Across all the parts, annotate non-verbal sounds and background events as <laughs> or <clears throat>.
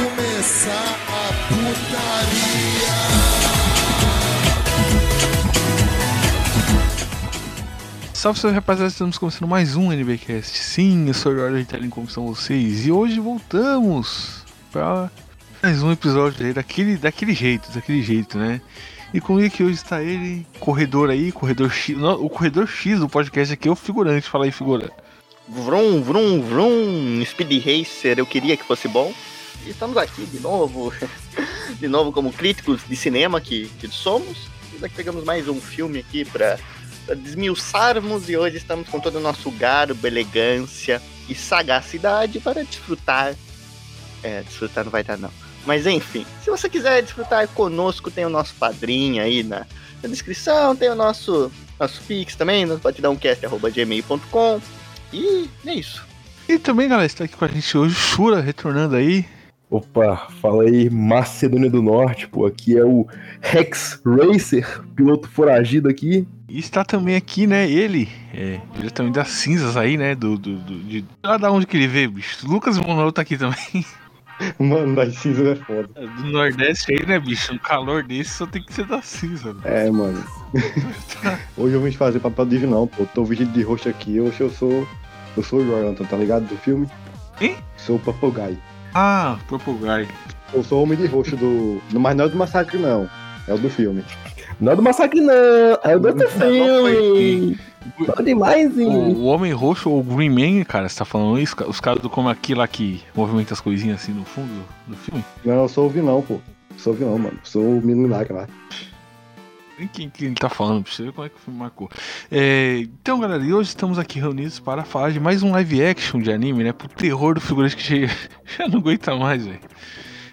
começar a putaria. Salve, salve rapaziada, estamos começando mais um NBcast. Sim, eu sou o Jorge Italien, como estão vocês? E hoje voltamos para mais um episódio aí daquele, daquele jeito, daquele jeito, né? E comigo aqui hoje está ele, corredor aí, corredor X, não, o corredor X do podcast aqui é o figurante, fala aí, figura. Vrum, vrum, vrum, Speed Racer, eu queria que fosse bom. Estamos aqui de novo, <laughs> de novo como críticos de cinema que, que somos. Daqui pegamos mais um filme aqui para desmiuçarmos e hoje estamos com todo o nosso garbo, elegância e sagacidade para desfrutar. É, desfrutar não vai dar não. Mas enfim, se você quiser desfrutar conosco, tem o nosso padrinho aí na, na descrição, tem o nosso, nosso Pix também, no batidãocast.gmail.com. E é isso. E também, galera, está aqui com a gente hoje, Shura, retornando aí. Opa, fala aí, Macedônia do Norte, pô, aqui é o Rex Racer, piloto foragido aqui. E está também aqui, né, ele, é, diretamente das cinzas aí, né, do, do, do de lá da onde que ele veio, bicho. Lucas Monoro tá aqui também. <laughs> Mano, das cinzas é foda. Do Nordeste aí, né, bicho? Um calor desse só tem que ser da cinza. Né? É, mano. <laughs> Hoje eu vim fazer papel de não, pô. Tô vestido de roxo aqui, hoje eu sou. Eu sou o Jonathan, tá ligado? Do filme? Quem? Sou o Guy. Ah, Purple Guy. Eu sou o homem de roxo do. Mas não é do massacre, não. É o do filme. Não é do massacre, não. É o do outro filme. Bom demais, O, hein? o Homem Roxo ou o Green Man, cara, você tá falando isso? Os caras do como aqui lá que movimenta as coisinhas assim no fundo do filme? Não, eu sou o vilão, pô. Sou o vilão, mano. Sou o milionário lá. Nem quem que ele tá falando, pra você ver como é que o filme marcou. É, então, galera, e hoje estamos aqui reunidos para falar de mais um live action de anime, né? Pro terror do figurante que já, <laughs> já não aguenta mais, velho.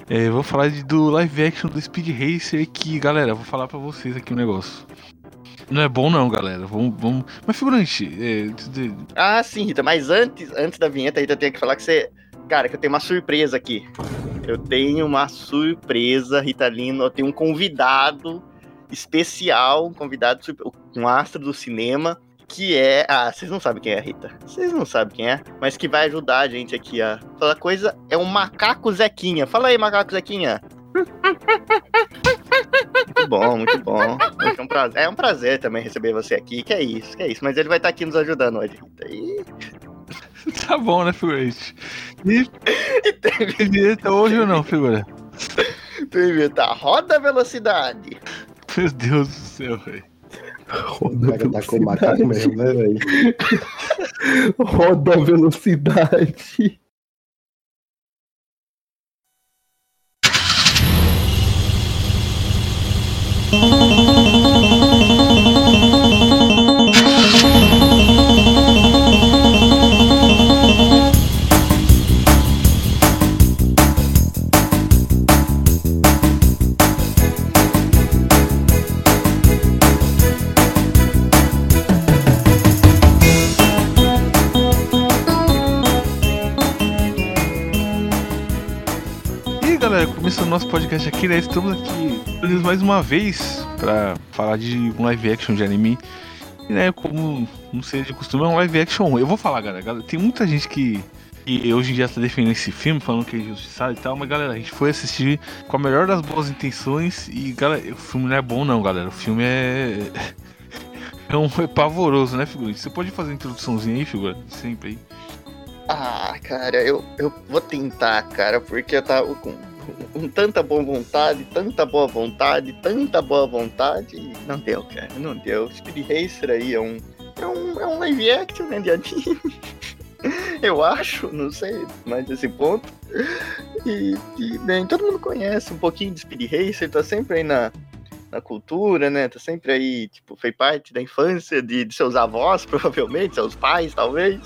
É, vou falar de, do live action do Speed Racer que, galera, vou falar pra vocês aqui um negócio. Não é bom não, galera. Vamos, vamos... Mas figurante, é, Ah, sim, Rita, mas antes, antes da vinheta, Rita, eu tenho que falar que você. Cara, que eu tenho uma surpresa aqui. Eu tenho uma surpresa, Rita Lino. Eu tenho um convidado especial, um convidado, um astro do cinema, que é. Ah, vocês não sabem quem é, Rita. Vocês não sabem quem é, mas que vai ajudar a gente aqui a falar coisa. É o Macaco Zequinha. Fala aí, Macaco Zequinha. Muito bom, muito bom. É um, prazer, é um prazer também receber você aqui. Que é isso, que é isso. Mas ele vai estar aqui nos ajudando hoje, Rita. E <laughs> Tá bom, né, figurante? E e vinheta hoje ou não, figura? vinheta. Roda a velocidade. Meu Deus do céu, velho. Roda a velocidade. macaco mesmo, né, velho? <laughs> Roda a velocidade. O nosso podcast aqui, né? Estamos aqui mais uma vez pra falar de um live action de anime. E né, como não sei de costume, é um live action. Eu vou falar, galera, tem muita gente que, que hoje em dia tá defendendo esse filme, falando que é injustiçado e tal, mas galera, a gente foi assistir com a melhor das boas intenções e galera, o filme não é bom não, galera. O filme é. <laughs> É, um, é pavoroso, né, figurante? Você pode fazer a introduçãozinha aí, figura? Sempre aí. Ah, cara, eu, eu vou tentar, cara, porque eu tava com, com tanta boa vontade, tanta boa vontade, tanta boa vontade. Não deu, cara, não deu. Speed Racer aí é um, é um, é um live action, né, de anime. <laughs> Eu acho, não sei, mais esse ponto. E, e, bem, todo mundo conhece um pouquinho de Speed Racer, tá sempre aí na, na cultura, né? Tá sempre aí, tipo, fez parte da infância de, de seus avós, <laughs> provavelmente, seus pais, talvez.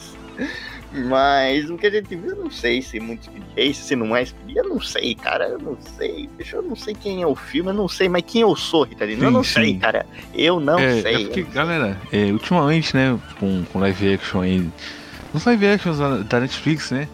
Mas o que a gente viu, eu não sei se é muito Speed se não é Speed, eu não sei, cara, eu não sei. Deixa eu não sei quem é o filme, eu não sei, mas quem eu sou, Ritalino, eu não sim. sei, cara. Eu não é, sei. é porque, galera, é, ultimamente, né, com, com live action aí, nos live actions da, da Netflix, né,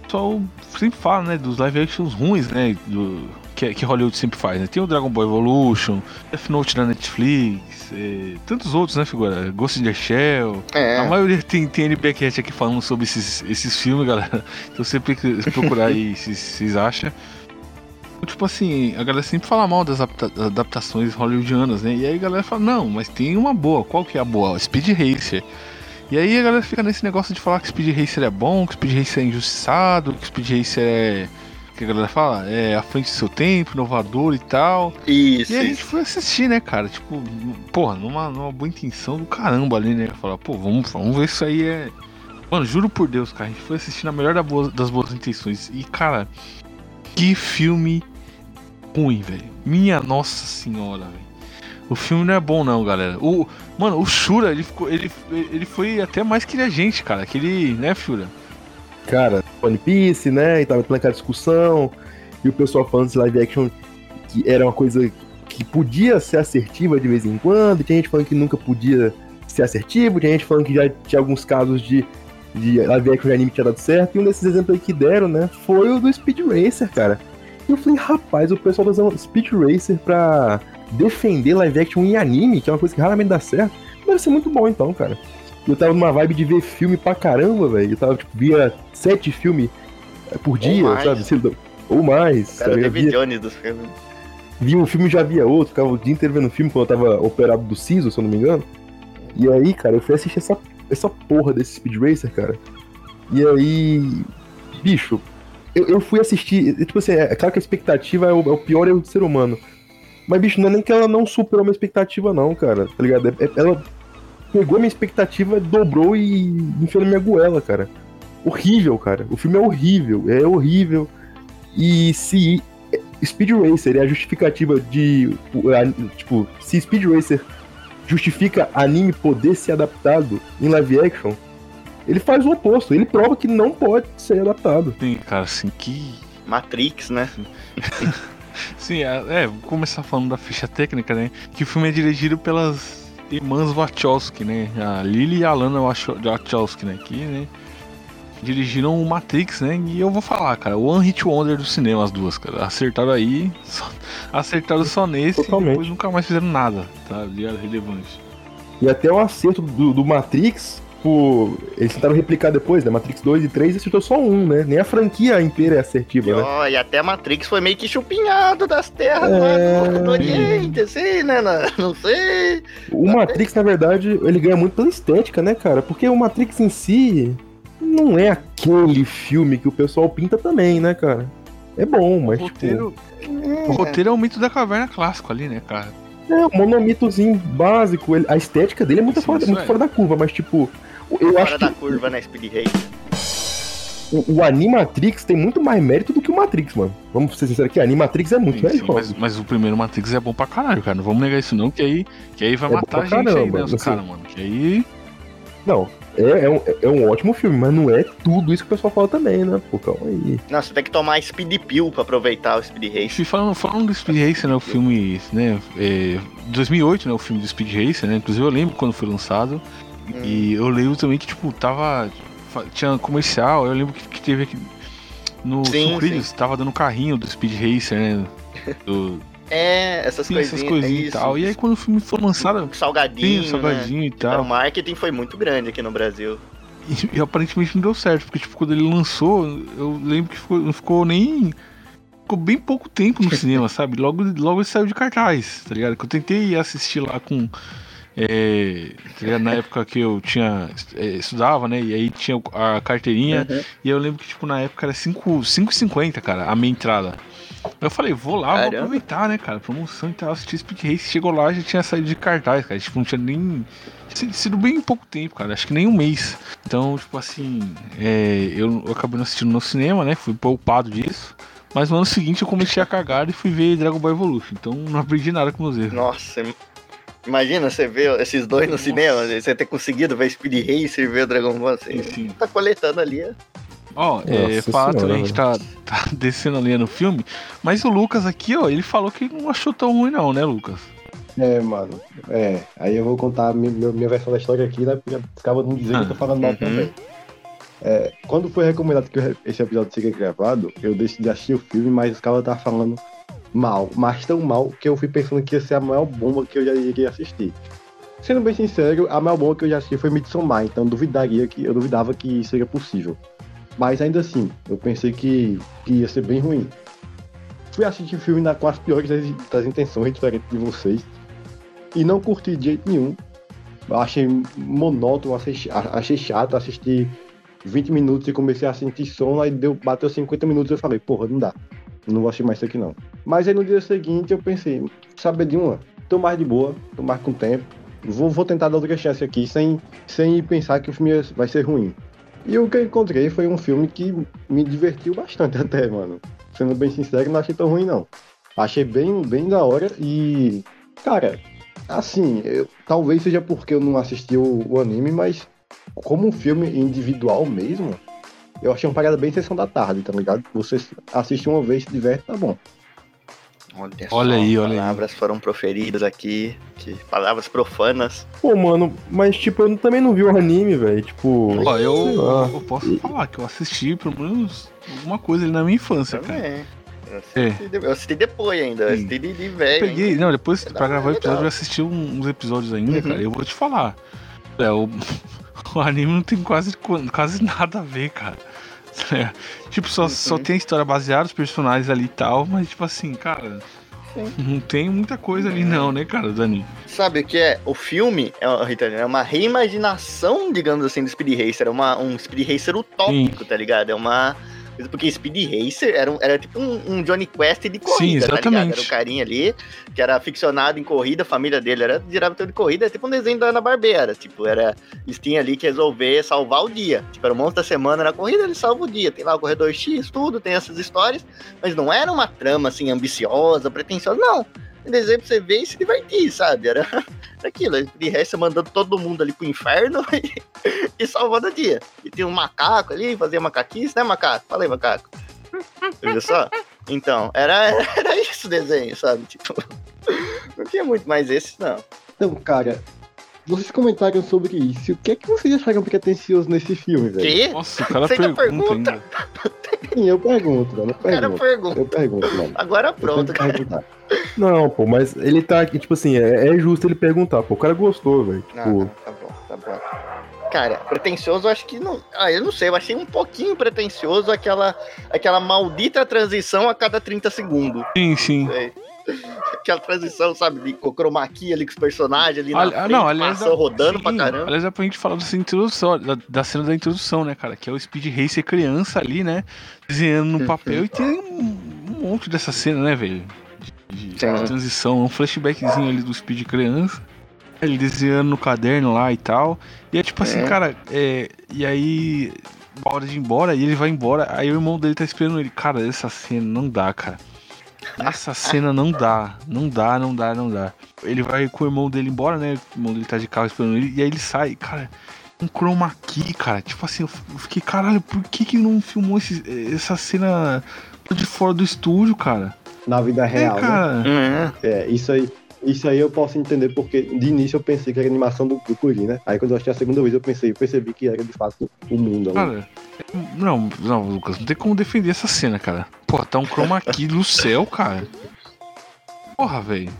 o pessoal sempre fala, né, dos live actions ruins, né, do, que, que Hollywood sempre faz, né, tem o Dragon Ball Evolution, Death Note da Netflix, é, tantos outros, né, figura, Ghost in the Shell, É. a maioria tem, tem NBcast aqui falando sobre esses, esses filmes, galera, então sempre que procurar aí, se vocês acham. Tipo assim, a galera sempre fala mal das adapta- adaptações hollywoodianas, né? E aí a galera fala, não, mas tem uma boa. Qual que é a boa? Speed Racer. E aí a galera fica nesse negócio de falar que Speed Racer é bom, que Speed Racer é injustiçado, que Speed Racer é. Que a galera fala? É à frente do seu tempo, inovador e tal. Isso, E a gente isso. foi assistir, né, cara? Tipo, porra, numa, numa boa intenção do caramba ali, né? Falar, pô, vamos, vamos ver se isso aí é. Mano, juro por Deus, cara, a gente foi assistir na melhor da boa- das boas intenções. E, cara, que filme ruim, velho. Minha nossa senhora, velho. O filme não é bom, não, galera. O, mano, o Shura, ele, ficou, ele, ele foi até mais que a gente, cara. Aquele, né, Shura? Cara, One Piece, né? E tava tendo aquela discussão. E o pessoal falando de live action que era uma coisa que podia ser assertiva de vez em quando. Tinha gente falando que nunca podia ser assertivo. Tinha gente falando que já tinha alguns casos de, de live action de anime que tinha dado certo. E um desses exemplos aí que deram, né? Foi o do Speed Racer, cara. E eu falei, rapaz, o pessoal tá usando Speed Racer pra defender live action em anime, que é uma coisa que raramente dá certo. Deve ser muito bom então, cara. Eu tava numa vibe de ver filme pra caramba, velho. Eu tava, tipo, via sete filmes eh, por dia, mais. sabe? Ou mais. Cara sabe? Eu David via, Jones dos filmes. via um filme e já via outro. Ficava o dia inteiro vendo filme quando eu tava operado do siso, se eu não me engano. E aí, cara, eu fui assistir essa, essa porra desse Speed Racer, cara. E aí. Bicho, eu, eu fui assistir. Tipo assim, é claro que a expectativa é o, é o pior erro do ser humano. Mas, bicho, não é nem que ela não superou a minha expectativa, não, cara. Tá ligado? É- é- ela pegou a minha expectativa, dobrou e enfiou na minha goela, cara. Horrível, cara. O filme é horrível. É horrível. E se Speed Racer é a justificativa de. Tipo, se Speed Racer justifica anime poder ser adaptado em live action, ele faz o oposto. Ele prova que não pode ser adaptado. Tem, cara, assim, que. Matrix, né? <laughs> Sim, é, é, vou começar falando da ficha técnica, né? Que o filme é dirigido pelas irmãs Wachowski, né? A Lily e a Lana Wacho- Wachowski, né? Que, né? Dirigiram o Matrix, né? E eu vou falar, cara, o One Hit Wonder do cinema, as duas, cara. Acertaram aí, <laughs> só- acertaram só nesse Totalmente. e depois nunca mais fizeram nada, tá? De relevante. E até o acerto do, do Matrix, por... eles tentaram replicar depois, né? Matrix 2 e 3 acertou só um, né? Nem a franquia inteira é E, assertiva, né? ó, e até Matrix foi meio que chupinhado das terras É. lá do, do Oriente, assim, né? Não, sei. O Matrix, na verdade, ele ganha muito pela estética, né, cara? Porque o Matrix em si não é aquele filme que o pessoal pinta também, né, cara? É bom, O mas roteiro, o roteiro é o mito da caverna clássico ali, né, cara? tipo, é um monomitozinho básico. ele- a estética dele é muito, Sim, fora, muito é. fora da curva, mas tipo, eu Fora acho da que curva, né, Speed Racer? o, o Animatrix tem muito mais mérito do que o Matrix, mano. Vamos ser sinceros aqui, Animatrix é muito Sim, sim, melhor. mas, mas o primeiro Matrix é bom pra caralho, cara. Não vamos negar isso não, que aí, que aí vai É matar a gente aí, caramba, né, os assim. caras, mano. Que aí. Não, é, é, um, é um ótimo filme, mas não é tudo isso que o pessoal fala também, né? Pô, calma aí. Não, você tem que tomar Speed Pill pra aproveitar o Speed Racer. Enfim, falando, falando do Speed Racer, né, o filme, né, é, 2008, né, o filme do Speed Racer, né, inclusive eu lembro quando foi lançado, e eu lembro também que, tipo, tava, tinha comercial, eu lembro que, que teve aqui, no Sim, Sucrilhos, tava dando carrinho do Speed Racer, né, do, <laughs> É, essas sim, coisinhas. essas coisinhas é e isso. tal, e aí quando o filme foi lançado, Salgadinho, tem o salgadinho e né? Então, tal, o marketing foi muito grande aqui no Brasil. E, e aparentemente não deu certo, porque tipo, quando ele lançou, eu lembro que ficou, não ficou nem. Ficou bem pouco tempo no cinema, <laughs> sabe? Logo, logo ele saiu de cartaz, tá ligado? Que eu tentei assistir lá com. É, tá? Na época que eu tinha. é, estudava, né? E aí tinha a carteirinha. Uhum. E eu lembro que, tipo, na época era 5,50, cara, a minha entrada. Eu falei, vou lá, vou Caramba. aproveitar, né, cara? Promoção e tal, assistir Speed Race. Chegou lá já tinha saído de cartaz, cara. Tipo, não tinha nem. Tinha sido bem pouco tempo, cara. Acho que nem um mês. Então, tipo assim, é, eu, eu acabei não assistindo no cinema, né? Fui poupado disso. Mas no ano seguinte eu cometi a cagada e fui ver Dragon Ball Evolution. Então não aprendi nada com meus erros. Nossa, im- imagina você ver esses dois no Nossa. cinema, você ter conseguido ver Speed Racer e ver o Dragon Ball. Você Enfim. tá coletando ali. ó. Ó, é Nossa fato, senhora, a gente tá, tá <laughs> descendo a linha no filme. Mas o Lucas aqui, ó, ele falou que não achou tão ruim, não, né, Lucas? É, mano. É. Aí eu vou contar minha, minha- minha versão da história aqui, né? Porque acaba não dizer que eu tô falando mal Uhum. também. É, quando foi recomendado que esse episódio seria gravado, eu decidi assistir o filme, mas os caras tava falando mal, mas tão mal que eu fui pensando que ia ser a maior bomba que eu já iria assistir. Sendo bem sincero, a maior bomba que eu já assisti foi Midsommar, então duvidaria que eu duvidava que seria possível. Mas ainda assim, eu pensei que, que ia ser bem ruim. fui assistir filme na, com as piores das, das intenções, diferente de vocês. E não curti de jeito nenhum. Achei monótono, achei, achei chato assistir 20 minutos e comecei a sentir sono, aí deu, bateu 50 minutos e eu falei, porra, não dá. Não vou assistir mais isso aqui não. Mas aí no dia seguinte eu pensei, saber de uma, tô mais de boa, tô mais com tempo. Vou, vou tentar dar outra chance aqui, sem, sem pensar que o filme vai ser ruim. E o que eu encontrei foi um filme que me divertiu bastante <laughs> até, mano. Sendo bem sincero, não achei tão ruim não. Achei bem, bem da hora e. Cara, assim, eu, talvez seja porque eu não assisti o, o anime, mas como um filme individual mesmo, eu achei uma parada bem sessão da tarde, tá ligado? Você assiste uma vez, se diverte, tá bom. Olha, Olha só, aí, olha aí. palavras foram proferidas aqui, que palavras profanas. Pô, mano, mas tipo, eu também não vi o anime, velho. Tipo. Ó, eu, eu posso falar que eu assisti pelo menos alguma coisa ali na minha infância, cara. Também. Eu assisti, de- eu assisti depois ainda, eu assisti de, velho. peguei, ainda. não, depois É pra gravar o episódio eu assisti uns episódios ainda, Uhum. cara. Eu vou te falar. É, o, <laughs> o anime não tem quase, quase nada a ver, cara. <laughs> É, tipo, só, só Uhum. tem a história baseada, os personagens ali e tal, mas tipo assim, cara. Sim. Não tem muita coisa ali, não, né, cara, do anime. Sabe o que é? O filme é, uma- é uma reimaginação, digamos assim, do Speed Racer. É uma, um Speed Racer utópico, tá ligado? É uma. Porque Speed Racer era, um- era tipo um, um Johnny Quest de corrida, Sim, tá exatamente. Era o carinha ali, que era ficcionado em corrida, a família dele era diretor de corrida, é tipo um desenho da Ana Barbera. Tipo, era. Eles tinham ali que resolver salvar o dia. Tipo, era o monstro da semana na corrida, ele salva o dia. Tem lá o corredor X, tudo, tem essas histórias. Mas não era uma trama assim ambiciosa, pretensiosa, não. Desenho pra você ver e se divertir, sabe? Era, <laughs> aquilo. De resto, mandando todo mundo ali pro inferno <laughs> e, e salvando o dia. E tinha um macaco ali, fazia macaquice, né, macaco? Fala aí, macaco. Viu só? Então, era, <laughs> era isso o desenho, sabe? Tipo, não tinha muito mais esse, não. Então, cara, vocês comentaram sobre isso. O que é que vocês acharam pretencioso nesse filme, velho? Que? Nossa, o cara Você pergunta, pergunta? ainda. Sim, eu pergunto, mano. Eu pergunto. pergunta. Eu pergunto, mano. Agora pronto, cara. perguntar. <laughs> Não, pô, mas ele tá aqui, tipo assim, é, é justo ele perguntar, pô. O cara gostou, velho. Não, Tipo, não, tá bom, tá bom. Cara, pretencioso, eu acho que não. Ah, eu não sei, eu achei um pouquinho pretencioso aquela, aquela maldita transição a cada 30 segundos. Sim, sim. sei. <laughs> Aquela transição, sabe, de com chroma key ali com os personagens ali na Ali- frente, ah, não, aliás, passando, rodando sim, pra caramba. Aliás, dá pra gente falar dessa introdução, da, da cena da introdução, né, cara? Que é o Speed Racer criança ali, né? Desenhando no papel e tem um, um monte dessa cena, né, velho? De, de transição, um flashbackzinho ali do Speed criança. Ele desenhando no caderno lá e tal. E é tipo assim, É. cara, é, e aí, na hora de ir embora, e ele vai embora, aí o irmão dele tá esperando ele. Cara, essa cena não dá, cara. Essa cena não dá, não dá, não dá, não dá. Ele vai com o irmão dele embora, né? O irmão dele tá de carro esperando ele, e aí ele sai, cara. Um chroma key, cara. Tipo assim, eu fiquei, caralho, por que que não filmou esse- essa cena de fora do estúdio, cara? Na vida É, real, né? cara. Hum, É, isso aí. Isso aí eu posso entender, porque de início eu pensei que era animação do, do Curi, né? Aí quando eu achei a segunda vez eu pensei, eu percebi que era de fato o mundo. Cara, não, não, Lucas, não tem como defender essa cena, cara. Porra, tá um chroma key no céu, cara. Porra, velho.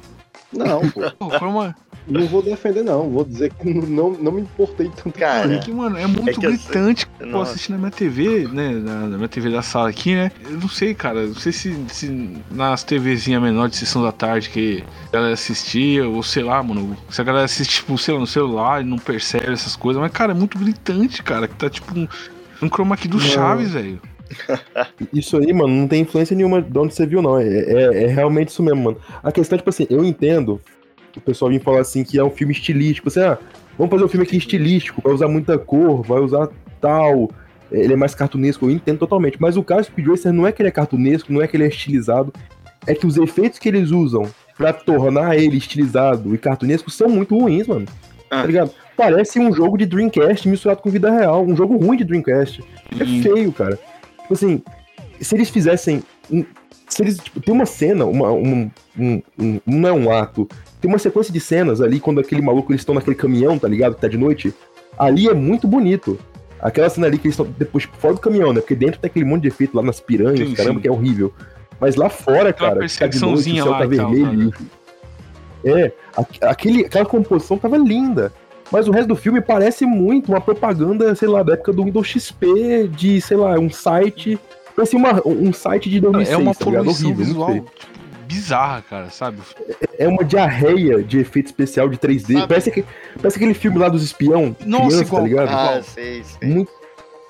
Não, pô. Porra, chroma Não vou defender, não. Vou dizer que não, não me importei tanto. cara, que, mano, é muito É eu gritante. Pô, Nossa. assistindo na minha TV, né? Na, na minha TV da sala aqui, né? Eu não sei, cara. Não sei se, se nas TVzinhas menores de sessão da tarde que a galera assistia, ou sei lá, mano. Se a galera assiste, tipo, sei lá, no celular e não percebe essas coisas. Mas, cara, é muito gritante, cara. Que tá tipo um, um chroma key do Não. Chaves, velho. <laughs> Isso aí, mano, não tem influência nenhuma de onde você viu, não. É, é, é realmente isso mesmo, mano. A questão é, tipo assim, eu entendo o pessoal vir falar assim que é um filme estilístico. Você, ah, vamos fazer um filme aqui estilístico, vai usar muita cor, vai usar tal. Ele é mais cartunesco, eu entendo totalmente. Mas o caso do Speed Racer não é que ele é cartunesco, não é que ele é estilizado. É que os efeitos que eles usam pra tornar ele estilizado e cartunesco são muito ruins, mano. Ah. Tá ligado? Parece um jogo de Dreamcast misturado com vida real. Um jogo ruim de Dreamcast. É E- feio, cara. Tipo assim, se eles fizessem. um- se eles. Tipo, tem uma cena, uma, um, um, um- Não é um ato. Tem uma sequência de cenas ali, quando aquele maluco eles estão naquele caminhão, tá ligado? Que tá de noite. Ali é muito bonito. Aquela cena ali que eles estão depois fora do caminhão, né? Porque dentro tem aquele monte de efeito lá nas piranhas, Sim, caramba, sim. que é horrível. Mas lá fora, Aquela cara, tá de noite, o céu tá e tal, vermelho. e- É, aquele, aquela composição tava linda. Mas o resto do filme parece muito uma propaganda, sei lá, da época do Windows XP, de, sei lá, um site parecia uma, um site de 2006, É uma tá poluição Horrível, visual tipo, bizarra, cara, sabe? É uma diarreia de efeito especial de 3D. Sabe? Parece, que, parece aquele filme lá dos espião. Nossa, criança, igual. tá ligado? Ah, sei, sei. Muito,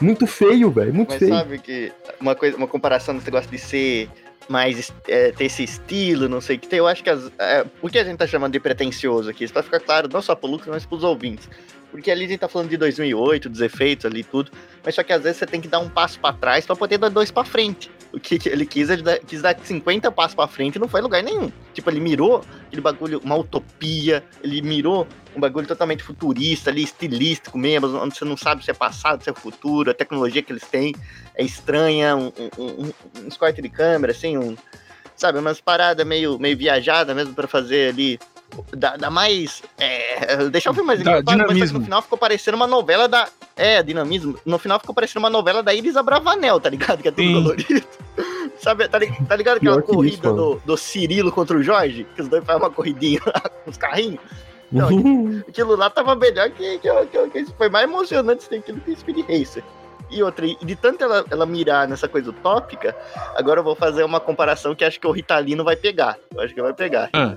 muito feio, velho. Muito Mas feio. sabe que uma coisa, uma comparação desse negócio de ser mais é, ter esse estilo, não sei o que tem, eu acho que as, é, o que a gente tá chamando de pretencioso aqui, isso pra ficar claro, não só pro Lucas, mas pros ouvintes. Porque ali a gente tá falando de 2008, dos efeitos ali tudo, mas só que às vezes você tem que dar um passo pra trás pra poder dar dois pra frente. O que que ele quis, ele quis dar 50 passos pra frente e não foi em lugar nenhum. Tipo, ele mirou aquele bagulho, uma utopia, ele mirou um bagulho totalmente futurista ali, estilístico mesmo, onde você não sabe se é passado, se é futuro, a tecnologia que eles têm é estranha, um, um, um, corte de câmera, assim, um, sabe, umas paradas meio, meio viajada mesmo pra fazer ali, dá, dá mais, é, deixar o filme mais Dá dinamismo. no final ficou parecendo uma novela da, é, dinamismo, no final ficou parecendo uma novela da Iris Abravanel, tá ligado, que é tudo Sim. colorido. <laughs> Sabe, tá, tá ligado aquela Pior corrida isso, do, do Cirilo contra o Jorge? Que os dois fazem uma corridinha lá com os carrinhos? Não, <laughs> aquilo lá tava melhor que, que, que, que foi mais emocionante aquilo que Speed Racer. E outra, e de tanto ela, ela mirar nessa coisa utópica, agora eu vou fazer uma comparação que acho que o Ritalino vai pegar. Eu acho que vai pegar. Ah.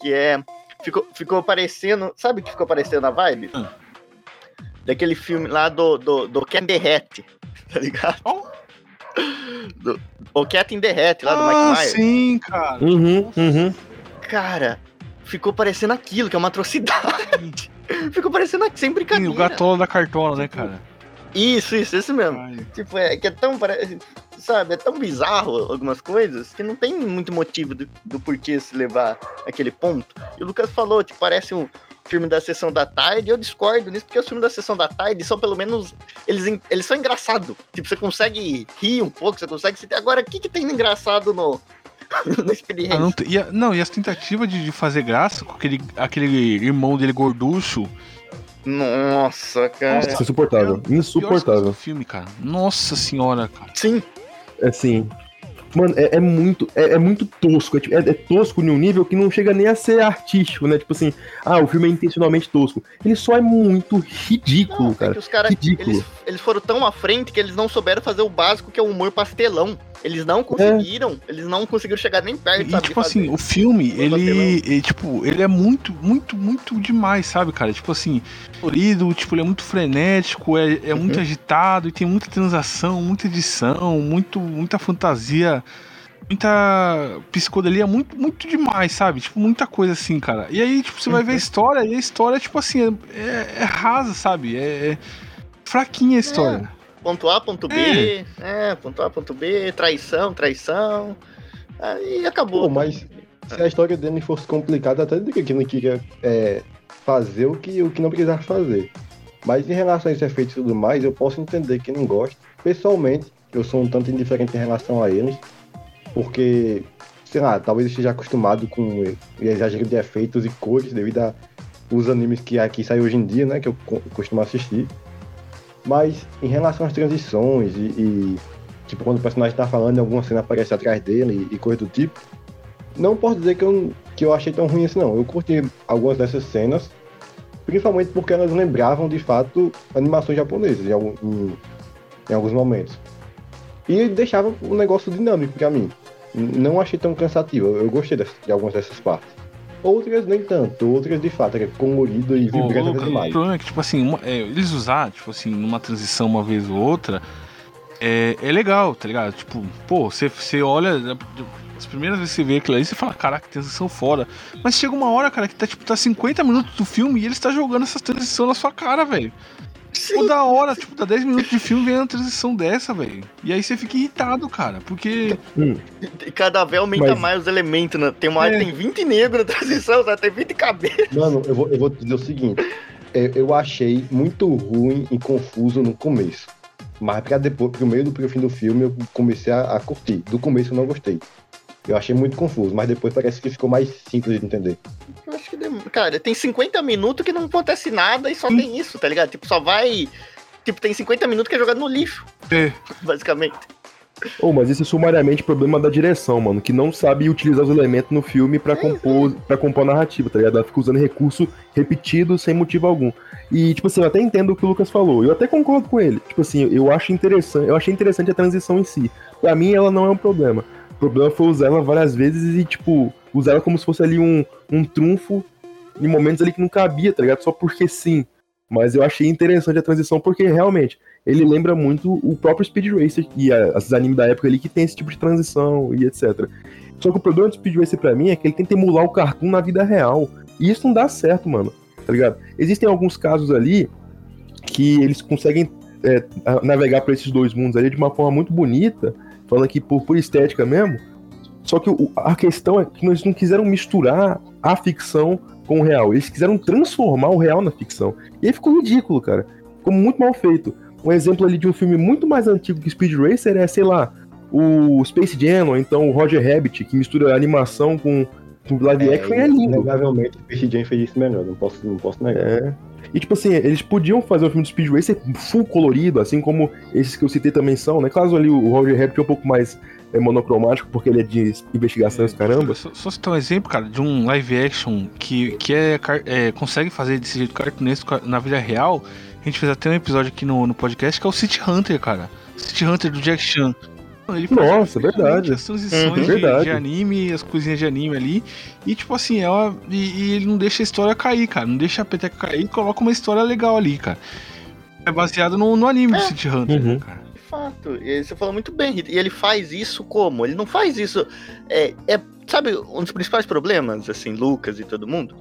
Que é. Ficou, ficou parecendo. Sabe o que ficou parecendo a vibe? Ah. Daquele filme lá do, do, do the Hat, <laughs> tá ligado? Oh. Do, o Cat in the Hat, lá do ah, Mike Myers. sim, cara. Uhum, uhum. Cara, ficou parecendo aquilo, que é uma atrocidade. <laughs> ficou parecendo aqui, sem Sim, brincadeira. o gatola da cartola, né, cara? Isso, isso, isso mesmo. Ai, Tipo, é que é tão, pare- sabe, é tão bizarro algumas coisas que não tem muito motivo do, do porquê se levar aquele ponto. E o Lucas falou, tipo, parece um filme da Sessão da Tarde, eu discordo nisso, porque os filmes da Sessão da Tarde são pelo menos, eles, eles são engraçados. Tipo, você consegue rir um pouco, você consegue... se- Agora, o que que tem de engraçado no... <laughs> Ah, não, e a- não, e as tentativas de, de fazer graça com aquele, aquele irmão dele gorducho. Nossa, cara. Isso é insuportável. Coisa Insuportável. filme, cara. Nossa senhora, cara. Sim, Assim. Mano, é, é muito, é, é muito tosco. É, tipo- é- é tosco num nível que não chega nem a ser artístico, né? Tipo assim, ah, o filme é intencionalmente tosco. Ele só é muito ridículo, Não, é cara. que os caras Ridículo. eles, eles foram tão à frente que eles não souberam fazer o básico que é o humor pastelão. Eles não conseguiram, eles não conseguiram chegar nem perto, E, sabe? tipo assim, o filme, ele, ele, tipo, ele é muito, muito, muito demais, sabe, cara? Tipo assim, colorido, tipo, ele é muito frenético, é, é muito Uhum. agitado, e tem muita transação, muita edição, muito, muita fantasia, muita psicodelia, muito, muito demais, sabe? Tipo, muita coisa assim, cara. E aí, tipo, você vai Uhum. ver a história, e a história, tipo assim, é, é- é rasa, sabe? É, é fraquinha a história. Ponto A, ponto B, é, ponto A, ponto B, traição, traição. Aí acabou. Pô, mas se a história dele fosse complicada, até diria que não queria é, fazer o que, o que não precisava fazer. Mas em relação a esses efeitos e tudo mais, eu posso entender que não gosta. Pessoalmente, eu sou um tanto indiferente em relação a eles, porque, sei lá, talvez esteja acostumado com exagero de efeitos e cores devido a os animes que aqui saem hoje em dia, né, que eu co- costumo assistir. Mas em relação às transições e, e, tipo, quando o personagem tá falando e alguma cena aparece atrás dele e, e coisa do tipo, não posso dizer que eu, que eu achei tão ruim assim, não. Eu curti algumas dessas cenas, principalmente porque elas lembravam, de fato, animações japonesas em, algum- em- em alguns momentos. E deixava o negócio dinâmico pra mim. Não achei tão cansativo. Eu gostei de algumas dessas partes. Outras nem tanto. Outras, de fato, era colorido e vibrante Lucas, o demais. problema é que, tipo assim, uma- é, eles usar, tipo assim, numa transição uma vez ou outra, é, é legal, tá ligado? Tipo, pô, você, olha, né, as primeiras vezes que você vê aquilo ali, você fala, caraca, que transição foda. Mas chega uma hora, cara, que tá, tipo, tá 50 minutos do filme e eles tá jogando essa transição na sua cara, velho. Tipo, da hora, tipo, dá 10 minutos de filme vem uma transição dessa, velho. E aí você fica irritado, cara, porque. E cada vez aumenta Mas- mais os elementos, né? Tem uma hora É. que tem 20 negros na transição, sabe? tem 20 cabeças. Mano, eu vou, eu vou te dizer o seguinte. é, Eu achei muito ruim e confuso no começo. Mas pra depois, pro meio do pro fim do filme, eu comecei a, a curtir. Do começo eu não gostei. Eu achei muito confuso, mas depois parece que ficou mais simples de entender. Eu acho que, cara, tem 50 minutos que não acontece nada e só tem isso, tá ligado? Tipo, só vai. Tipo, tem 50 minutos que é jogado no lixo, É. basicamente. Oh, mas esse é sumariamente problema da direção, mano, que não sabe utilizar os elementos no filme pra compor, pra compor a narrativa, tá ligado? Ela fica usando recurso repetido sem motivo algum. E, tipo assim, eu até entendo o que o Lucas falou, eu até concordo com ele. Tipo assim, eu acho interessante, eu achei interessante a transição em si. Pra mim, ela não é um problema. Problema foi usar ela várias vezes e, tipo, usar ela como se fosse ali um, um trunfo em momentos ali que não cabia, tá ligado? Só porque sim. Mas eu achei interessante a transição porque realmente ele lembra muito o próprio Speed Racer e esses animes da época ali que tem esse tipo de transição e etc. Só que o problema do Speed Racer pra mim é que ele tenta emular o cartoon na vida real. E isso não dá certo, mano. Tá ligado? Existem alguns casos ali que eles conseguem é, navegar pra esses dois mundos ali de uma forma muito bonita, falando aqui por, por estética mesmo. Só que o- a questão é que eles não quiseram misturar a ficção com o real. Eles quiseram transformar o real na ficção. E aí ficou ridículo, cara. Ficou muito mal feito. Um exemplo ali de um filme muito mais antigo que Speed Racer é, sei lá, o Space Jam, ou então o Roger Rabbit, que mistura animação com, com live action e é lindo. Inegavelmente, o Space Jam fez isso melhor, não posso, não posso negar. É. E tipo assim, eles podiam fazer um filme do Speed Racer full colorido, assim como esses que eu citei também são, né? Caso ali o Roger Rabbit é um pouco mais é, monocromático, porque ele é de investigação e os caramba. Só, só citar um exemplo, cara, de um live action que, que é, é, consegue fazer desse jeito cartunesco na vida real. A gente fez até um episódio aqui no, no podcast que é o City Hunter, cara. City Hunter do Jack Chan. Ele faz Nossa, verdade. As transições Uhum. de, Verdade. de anime, as coisinhas de anime ali. E tipo assim, é uma, e, e ele não deixa a história cair, cara. Não deixa a peteca cair e coloca uma história legal ali, cara. É baseado no, no anime do É. City Hunter, né, Uhum. cara. De fato, e você falou muito bem, Rita. E ele faz isso como? Ele não faz isso. É, é, sabe, um dos principais problemas, assim, Lucas e todo mundo,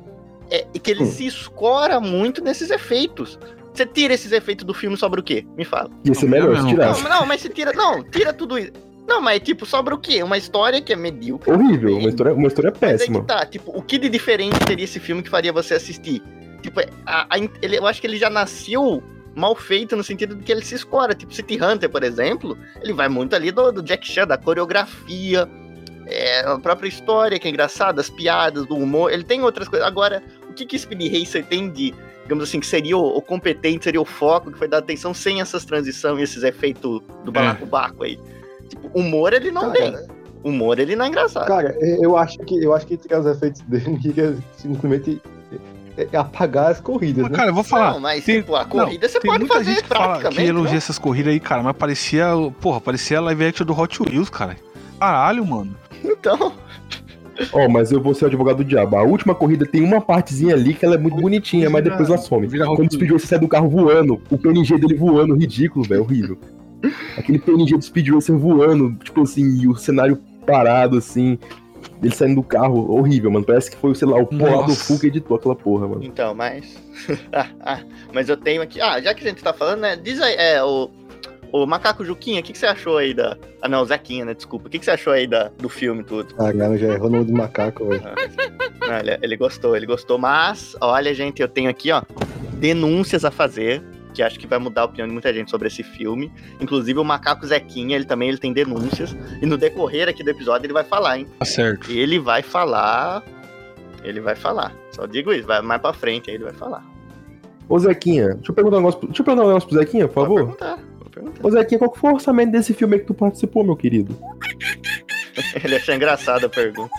é que ele Hum. se escora muito nesses efeitos. Você tira esses efeitos do filme sobre o quê? Me fala. Ia ser Não, melhor não. se tirasse. Não, não, mas você tira. Não, tira tudo isso. Não, mas tipo, sobra o quê? Uma história que é medíocre. Horrível, uma história, uma história Mas é péssima. que tá, tipo, o que de diferente teria esse filme que faria você assistir? Tipo, a- a- ele- eu acho que ele já nasceu mal feito no sentido de que ele se escora. Tipo, City Hunter, por exemplo, ele vai muito ali do, do Jack Chan, da coreografia, é, a própria história que é engraçada, as piadas, do humor. Ele tem outras coisas. Agora, o que que Speed Racer tem de, digamos assim, que seria o, o competente, seria o foco, que foi dar atenção sem essas transições e esses efeitos do balacobaco aí? Tipo, humor ele não Cara, tem. Humor ele não é engraçado. Cara, eu eu acho que eu acho que tirar os efeitos dele <laughs> iria simplesmente é, é apagar as corridas, Mas, né? cara, eu vou falar. Não, mas tem- tipo, a corrida você Tem pode fazer gente que, praticamente. que elogia né? essas corridas aí, cara, mas parecia. Porra, parecia a live action do Hot Wheels, cara. Caralho, mano. Então, Ó, mas eu vou ser o advogado do diabo. A última corrida tem uma partezinha ali que ela é muito bonitinha, mas depois ela some. Quando o Speed Racer sai do carro voando, o PNG dele voando, ridículo, velho, horrível. Aquele PNG do Speed Racer voando, tipo assim, e o cenário parado, assim, ele saindo do carro, horrível, mano. Parece que foi, sei lá, o porra do. Full que editou aquela porra, mano. então, mas. <laughs> Ah, ah, mas eu tenho aqui. Ah, já que a gente tá falando, né? Diz aí, é, o. O Macaco Juquinha, o que, que você achou aí da. Ah, não, Zequinha, né? Desculpa. O que, que você achou aí da, do filme tudo? Caralho, já errou o nome de macaco, velho. Ah, ele, ele gostou, ele gostou. Mas, olha, gente, eu tenho aqui, ó, denúncias a fazer. Que acho que vai mudar a opinião de muita gente sobre esse filme. Inclusive o Macaco Zequinha, ele também ele tem denúncias. E no decorrer aqui do episódio ele vai falar, hein? Tá certo. Ele vai falar. Ele vai falar. Só digo isso, vai mais pra frente aí ele vai falar. Ô Zequinha, deixa eu perguntar um negócio, pro- deixa eu perguntar um negócio pro Zequinha, por Pode favor. perguntar, perguntar. Ô Zequinha, qual que foi o orçamento desse filme aí que tu participou, meu querido? <laughs> Ele achou engraçado a pergunta.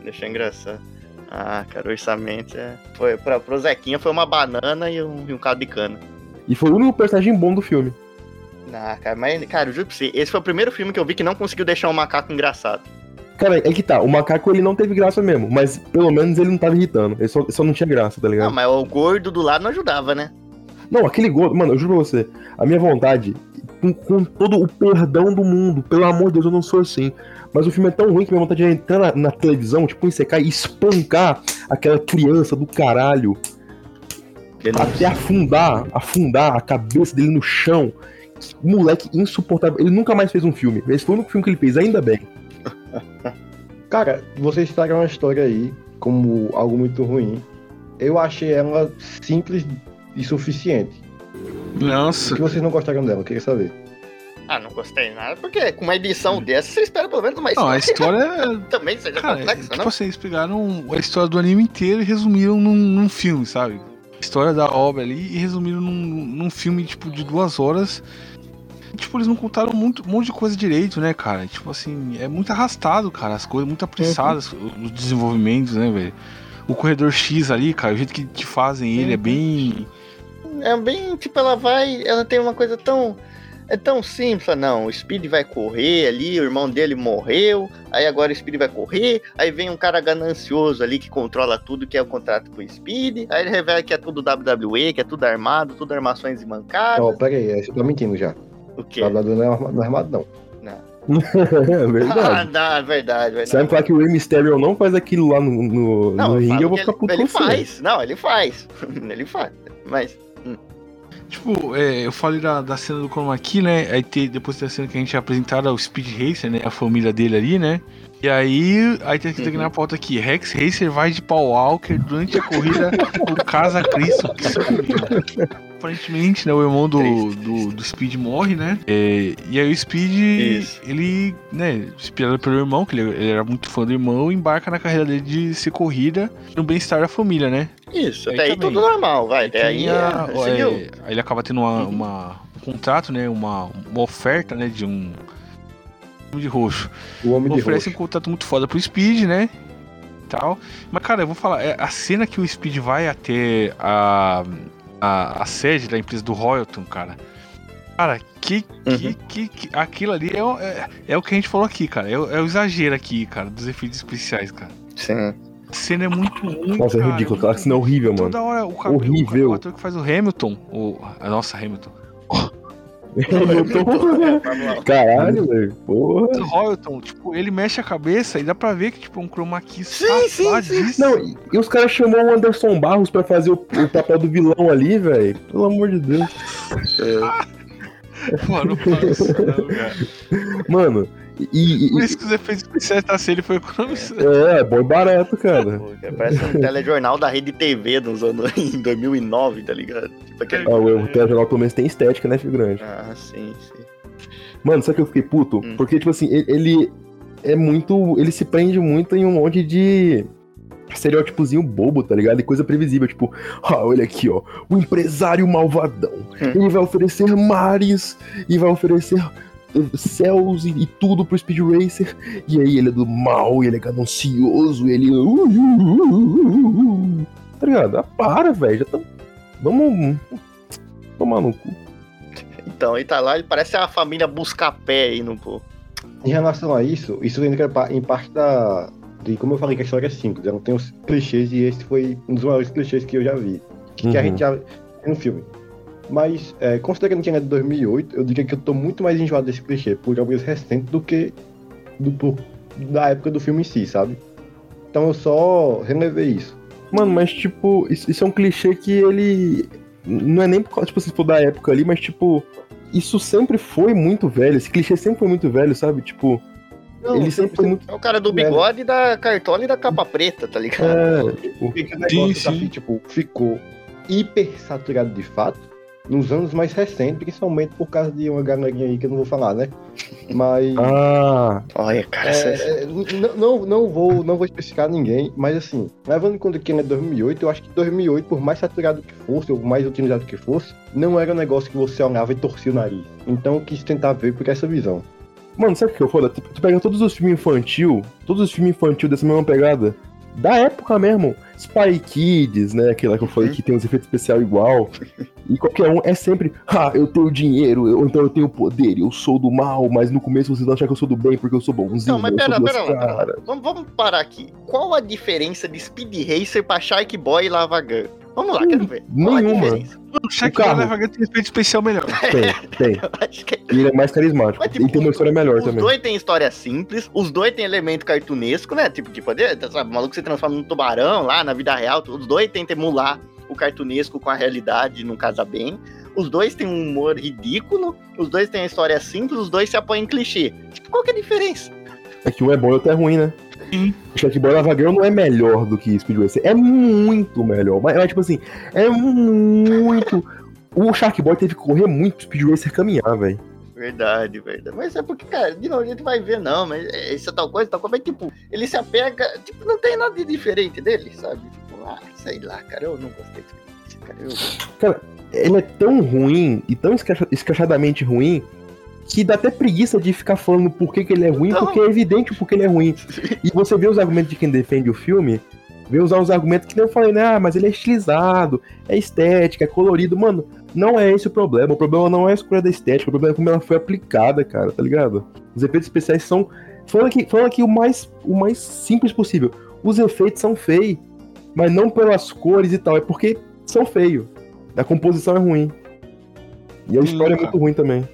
Ele achou engraçado. Ah, cara, o orçamento é. Foi, pra, pro Zequinha foi uma banana e um, e um caldo de cana. E foi o único personagem bom do filme. Ah, cara, mas, cara, eu juro pra você, esse foi o primeiro filme que eu vi que não conseguiu deixar um macaco engraçado. Cara, é que tá, o macaco ele não teve graça mesmo, mas pelo menos ele não tava irritando. Ele só, ele só não tinha graça, tá Não, ligado? mas o gordo do lado não ajudava, né? Não, aquele gordo, mano, eu juro pra você, a minha vontade, com, com todo o perdão do mundo, pelo amor de Deus, eu não sou assim. Mas o filme é tão ruim que minha vontade é entrar na, na televisão, tipo, ensecar e espancar aquela criança do caralho até afundar, afundar a cabeça dele no chão. Moleque insuportável. Ele nunca mais fez um filme. Esse foi o único filme que ele fez, ainda bem. <laughs> Cara, vocês tragam uma história aí como algo muito ruim. Eu achei ela simples e suficiente. O Nossa. que vocês não gostaram dela? Eu queria saber. Ah, não gostei de nada, porque com uma edição dessa você espera pelo menos uma Não, a história história é. <laughs> também seja Cara, complexa, tipo não? assim, eles pegaram a história do anime inteiro e resumiram num, num filme, sabe? A história da obra ali e resumiram num, num filme, tipo, de duas horas. tipo, eles não contaram muito, um monte de coisa direito, né, cara? Tipo assim, é muito arrastado, cara, as coisas, muito apressadas, os desenvolvimentos, né, velho? O corredor X ali, cara, o jeito que, que fazem ele é bem. É bem, tipo, ela vai. Ela tem uma coisa tão. É tão simples, não, o Speed vai correr ali, o irmão dele morreu, aí agora o Speed vai correr, aí vem um cara ganancioso ali que controla tudo, que é o contrato com o Speed, aí ele revela que é tudo WWE, que é tudo armado, tudo armações e mancadas. Ó, pera aí, você tá mentindo já. o quê? Não é não é armado, não. é <laughs> Ah, verdade. não, é verdade, verdade. Vai me falar que o Rey Mysterio não faz aquilo lá no, no, Não, no ringue, eu vou ficar ele, puto ele você. faz. Não, ele faz. <laughs> ele faz. Mas, Tipo, é, eu falei da, da cena do Chroma Key, né? Aí tem, depois tem a cena que a gente apresentaram o Speed Racer, né? A família dele ali, né? E aí, aí tem aqui Uhum. na pauta aqui, Rex Racer vai de Paul Walker durante a corrida do Casa Cristo. <laughs> Que. Aparentemente, né, o irmão do, Triste, do, do Speed morre, né? É, e aí o Speed, Isso. ele, né, inspirado pelo irmão, que ele, ele era muito fã do irmão, embarca na carreira dele de ser corrida no bem-estar da família, né? isso, Aí até aí tudo normal, vai. Até aí, a- é, é, aí ele acaba tendo uma, uma- um contrato, né? Uma, uma oferta, né? De um. De roxo. O Homem de Oferece um Roxo. contrato muito foda pro Speed, né? Tal. Mas, cara, eu vou falar, é, a cena que o Speed vai até a, a, a sede da empresa do Royalton, cara. Cara, que, que, Uhum. que, que- aquilo ali é, o- é, é o que a gente falou aqui, cara. É, o- é o exagero aqui, cara, dos efeitos especiais, cara. Sim. A cena é muito ruim. Nossa, é cara, ridículo. Aquela cena é horrível, mano. Toda hora o cabelo, Horrível. O, ator que faz o Hamilton, o, a nossa Hamilton. Lá. Caralho, velho. Porra. O Hamilton, tipo, ele mexe a cabeça e dá pra ver que tipo é um chroma key Sim, sim, safadíssimo. Não, e, os caras chamou o Anderson Barros pra fazer o, o papel do vilão ali, velho. Pelo amor de Deus. <laughs> Não, cara. Mano, e. e- Por isso que os efeitos especiais tá sendo ele foi economizado. é, bom e barato, cara. Parece um telejornal da Rede TV nos anos <laughs> em 2009, tá ligado? Tipo aquele. Ah, o telejornal pelo menos tem estética, né, figurante? Ah, sim, sim. Mano, sabe que eu fiquei puto? Hum. Porque, tipo assim, ele, ele é muito. Ele se prende muito em um monte de estereótipozinho bobo, tá ligado? E coisa previsível, tipo, ah, olha aqui, ó, o empresário malvadão. Hum. Ele vai oferecer mares e vai oferecer céus e, e tudo pro Speed Racer. E aí ele é do mal, ele é ganancioso, ele. uh, Tá ligado? Ah, para, velho. Já tá. Vamos. Tomar no cu. Então, ele tá lá, ele parece a família Buscapé aí no pô. Em relação a isso, isso entra em parte da. De como eu falei que a história é simples, ela tem os clichês e esse foi um dos maiores clichês que eu já vi. Que, que a Uhum. gente já no filme. Mas, é, considerando que ele é de 2008, eu diria que eu tô muito mais enjoado desse clichê por obras recentes do que do, por- da época do filme em si, sabe? Então eu só relevei isso. Mano, mas tipo, isso, isso é um clichê que ele. Não é nem por causa, tipo, se for da época ali, mas tipo. Isso sempre foi muito velho. Esse clichê sempre foi muito velho, sabe? Tipo, Não, ele sempre foi muito. É o cara do bigode, da cartola e da capa preta, tá ligado? É, tipo, Porque o negócio Sim, tá, sim. tipo, ficou hiper saturado de fato nos anos mais recentes, principalmente por causa de uma galerinha aí que eu não vou falar, né? Mas. <laughs> ah, Olha, cara, É, essa- é, não, não, vou, não vou especificar ninguém, mas assim, levando em conta que ele é 2008, eu acho que 2008, por mais saturado que fosse, ou mais utilizado que fosse, não era um negócio que você olhava e torcia o nariz. Então eu quis tentar ver por essa visão. Mano, sabe o que eu foda? Tu, tu pega todos os filmes infantil, todos os filmes infantil dessa mesma pegada, da época mesmo, Spy Kids, né? Aquela que eu falei que tem uns efeitos especiais igual. E qualquer um é sempre, ah, eu tenho dinheiro, eu, então eu tenho poder, eu sou do mal, mas no começo vocês vão achar que eu sou do bem porque eu sou bonzinho. Não, mas pera, pera pera. Vamos, vamos parar aqui. Qual a diferença de Speed Racer pra Shark Boy e Lava Gun? Vamos lá, quero ver. Nenhuma. diferença? O Shaq O carro. Boy Leva tem efeito especial melhor. <laughs> Tem, tem. Que E ele é mais carismático. Mas, tipo, e tem uma história melhor os também. dois têm história simples, os dois têm elemento cartunesco, né? Tipo, de poder, sabe, o maluco se transforma num tubarão lá na vida real, os dois tentam emular o cartunesco com a realidade, não casa bem. Os dois têm um humor ridículo, os dois têm a história simples, os dois se apoiam em clichê. Tipo, qual que é a diferença? É que um é bom e o outro é ruim, né? Sim. Shark Boy Lava Girl não é melhor do que Speed Racer. É muito melhor. Mas, mas, tipo assim, é muito. O Shark Boy teve que correr muito pro Speed Racer caminhar, velho. Verdade, verdade. Mas é porque, cara, de novo a gente vai ver, não, mas isso é tal coisa, tal coisa, mas tipo, ele se apega, tipo, não tem nada de diferente dele, sabe? Tipo, ah, sei lá, cara, eu não gostei desse cara. Eu... Ele é tão ruim e tão escracha- escrachadamente ruim que dá até preguiça de ficar falando por que, que ele é ruim, Então. porque é evidente o porquê ele é ruim. E você vê os argumentos de quem defende o filme, vê usar os argumentos que nem eu falei, né? Ah, mas ele é estilizado, é estética, é colorido. Mano, não é esse o problema. O problema não é a escolha da estética, o problema é como ela foi aplicada, cara, tá ligado? Os efeitos especiais são. Falando aqui, falando aqui o, mais, o mais simples possível. Os efeitos são feios, mas não pelas cores e tal, é porque são feios. A composição é ruim. E a história é muito ruim também.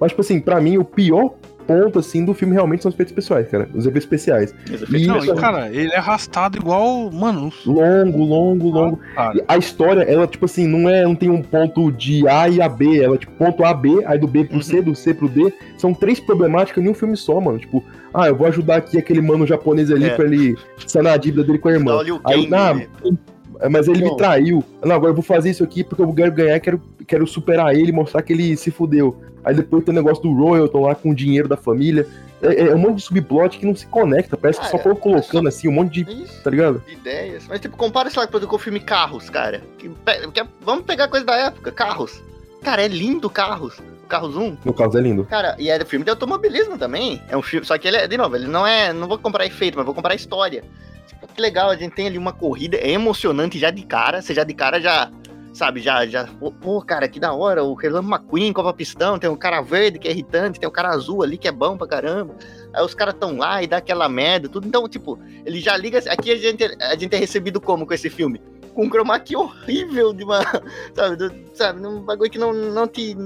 Mas, tipo assim, pra mim, o pior ponto, assim, do filme realmente são os efeitos especiais, cara. Os efeitos especiais. Os E- efeitos Não, Isso. e cara, ele é arrastado igual. Mano, Longo, longo, longo. E a história, ela, tipo assim, não é, não tem um ponto de A e a B, ela, tipo, ponto A, B, aí do B pro C, do C pro D, são três problemáticas em um filme só, mano, tipo, ah, eu vou ajudar aqui aquele mano japonês ali É. pra ele sanar a dívida dele com a irmã. Olha o Aí, game, ah, né? Mas ele Não. me traiu. Não, agora eu vou fazer isso aqui porque eu quero ganhar, quero, quero superar ele, mostrar que ele se fudeu. Aí depois tem o negócio do Royalton lá com o dinheiro da família. É, é um monte de subplot que não se conecta, parece que só Cara, foram colocando assim, um monte de. Isso. Tá ligado? ideias. Mas, tipo, compara, sei lá, com o filme Carros, cara. Que, que é- vamos pegar coisa da época, Carros. Cara, é lindo Carros. Carros 1. No caso é lindo. Cara, e é filme de automobilismo também. É um filme, só que ele é, de novo, ele não é, não vou comparar efeito, mas vou comparar história. Tipo, que legal, a gente tem ali uma corrida, é emocionante já de cara, você já de cara já, sabe, já, já, pô, cara, que da hora, o Relâmpago McQueen, Cova Pistão, tem o cara verde que é irritante, tem o cara azul ali que é bom pra caramba. Aí os caras tão lá e dá aquela merda, tudo. Então, tipo, ele já liga. Aqui a gente, a gente é recebido como com esse filme? Com um chroma key horrível de uma. <laughs> Sabe, do, sabe, um bagulho que não, não te.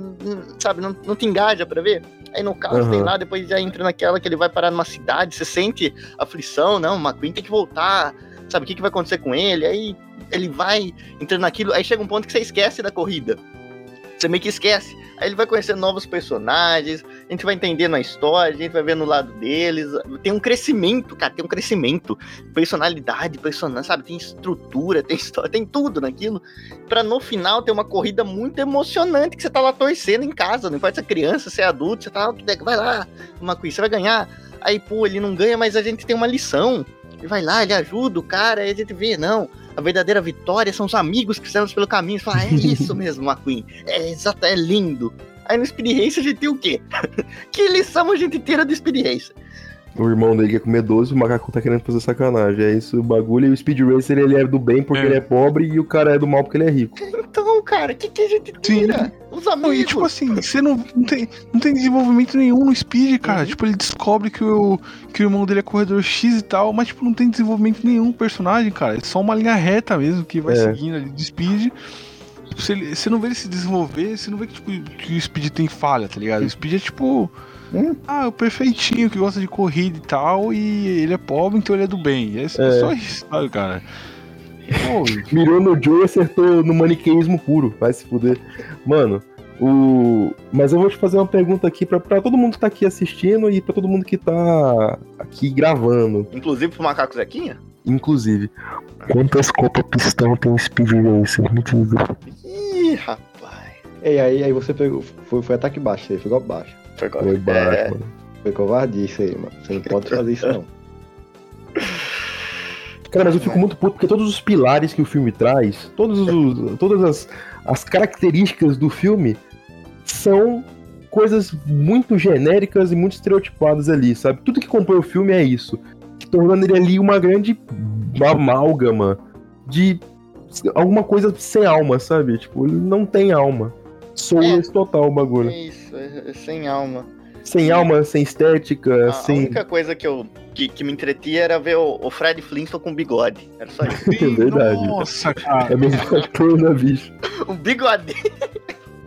Sabe, não, não te engaja pra ver. Aí no caso Aham. tem lá, depois já entra naquela que ele vai parar numa cidade, você sente aflição, não, o McQueen tem que voltar, sabe, o que, que vai acontecer com ele? Aí ele vai entrando naquilo, aí chega um ponto que você esquece da corrida. Você meio que esquece. Aí ele vai conhecendo novos personagens, a gente vai entendendo a história, a gente vai vendo o lado deles. Tem um crescimento, cara, tem um crescimento. Personalidade, personagem, sabe? Tem estrutura, tem história, tem tudo naquilo. Pra no final ter uma corrida muito emocionante que você tá lá torcendo em casa. Não importa se é criança, se é adulto, você tá, vai lá, McQueen, você vai ganhar. Aí, pô, ele não ganha, mas a gente tem uma lição. Ele vai lá, ele ajuda o cara, aí a gente vê, não. A verdadeira vitória são os amigos que estamos pelo caminho. Você fala, é isso mesmo, McQueen. É exato, é lindo. Aí no Speed Race a gente tem o quê? <laughs> que lição a gente tira do Speed Race? O irmão dele que é comer doce, o macaco tá querendo fazer sacanagem. É isso o bagulho. E o Speed Racer ele é do bem porque É. ele é pobre e o cara é do mal porque ele é rico. Então, cara, o que, que a gente Sim. tira? Os Não, amigos. e tipo assim, você não, não, tem, não tem desenvolvimento nenhum no Speed, cara. Uhum. Tipo, ele descobre que o, que o irmão dele é corredor X e tal, mas tipo, não tem desenvolvimento nenhum no personagem, cara. É só uma linha reta mesmo que vai É. seguindo ali de Speed. Você, você não vê ele se desenvolver, você não vê que, tipo, que o Speed tem falha, tá ligado? O Speed é tipo. Hum. Ah, é o perfeitinho que gosta de corrida e tal, e ele é pobre, então ele é do bem. É, é É. só isso, sabe, cara? Pô, <laughs> Mirou no Joe e acertou no maniqueísmo puro. Vai se fuder. Mano, o. Mas eu vou te fazer uma pergunta aqui pra, pra todo mundo que tá aqui assistindo e pra todo mundo que tá aqui gravando, Inclusive pro Macaco Zequinha? inclusive. Quantas Copa Pistão tem Speed Racer? Me diga. Ih, rapaz. E aí, aí você pegou. Foi, foi ataque baixo, você ficou baixo. Foi, Foi baixo, é, mano. Foi covardia isso aí, mano. Você não pode fazer isso, não. <laughs> Cara, mas eu fico muito puto porque todos os pilares que o filme traz, todos os, <laughs> todas as, as características do filme são coisas muito genéricas e muito estereotipadas ali, sabe? Tudo que compõe o filme é isso. Tornando ele ali uma grande amálgama de alguma coisa sem alma, sabe? Tipo, ele não tem alma. Soulless total o bagulho. é isso, é, é sem alma. Sem alma, sem estética, A, a sem. única coisa que, eu, que, que me entretia era ver o, o Fred Flintstone com bigode. Era só isso. <laughs> É verdade. Nossa, cara. É mesmo ator na bicho. <laughs> um bigode.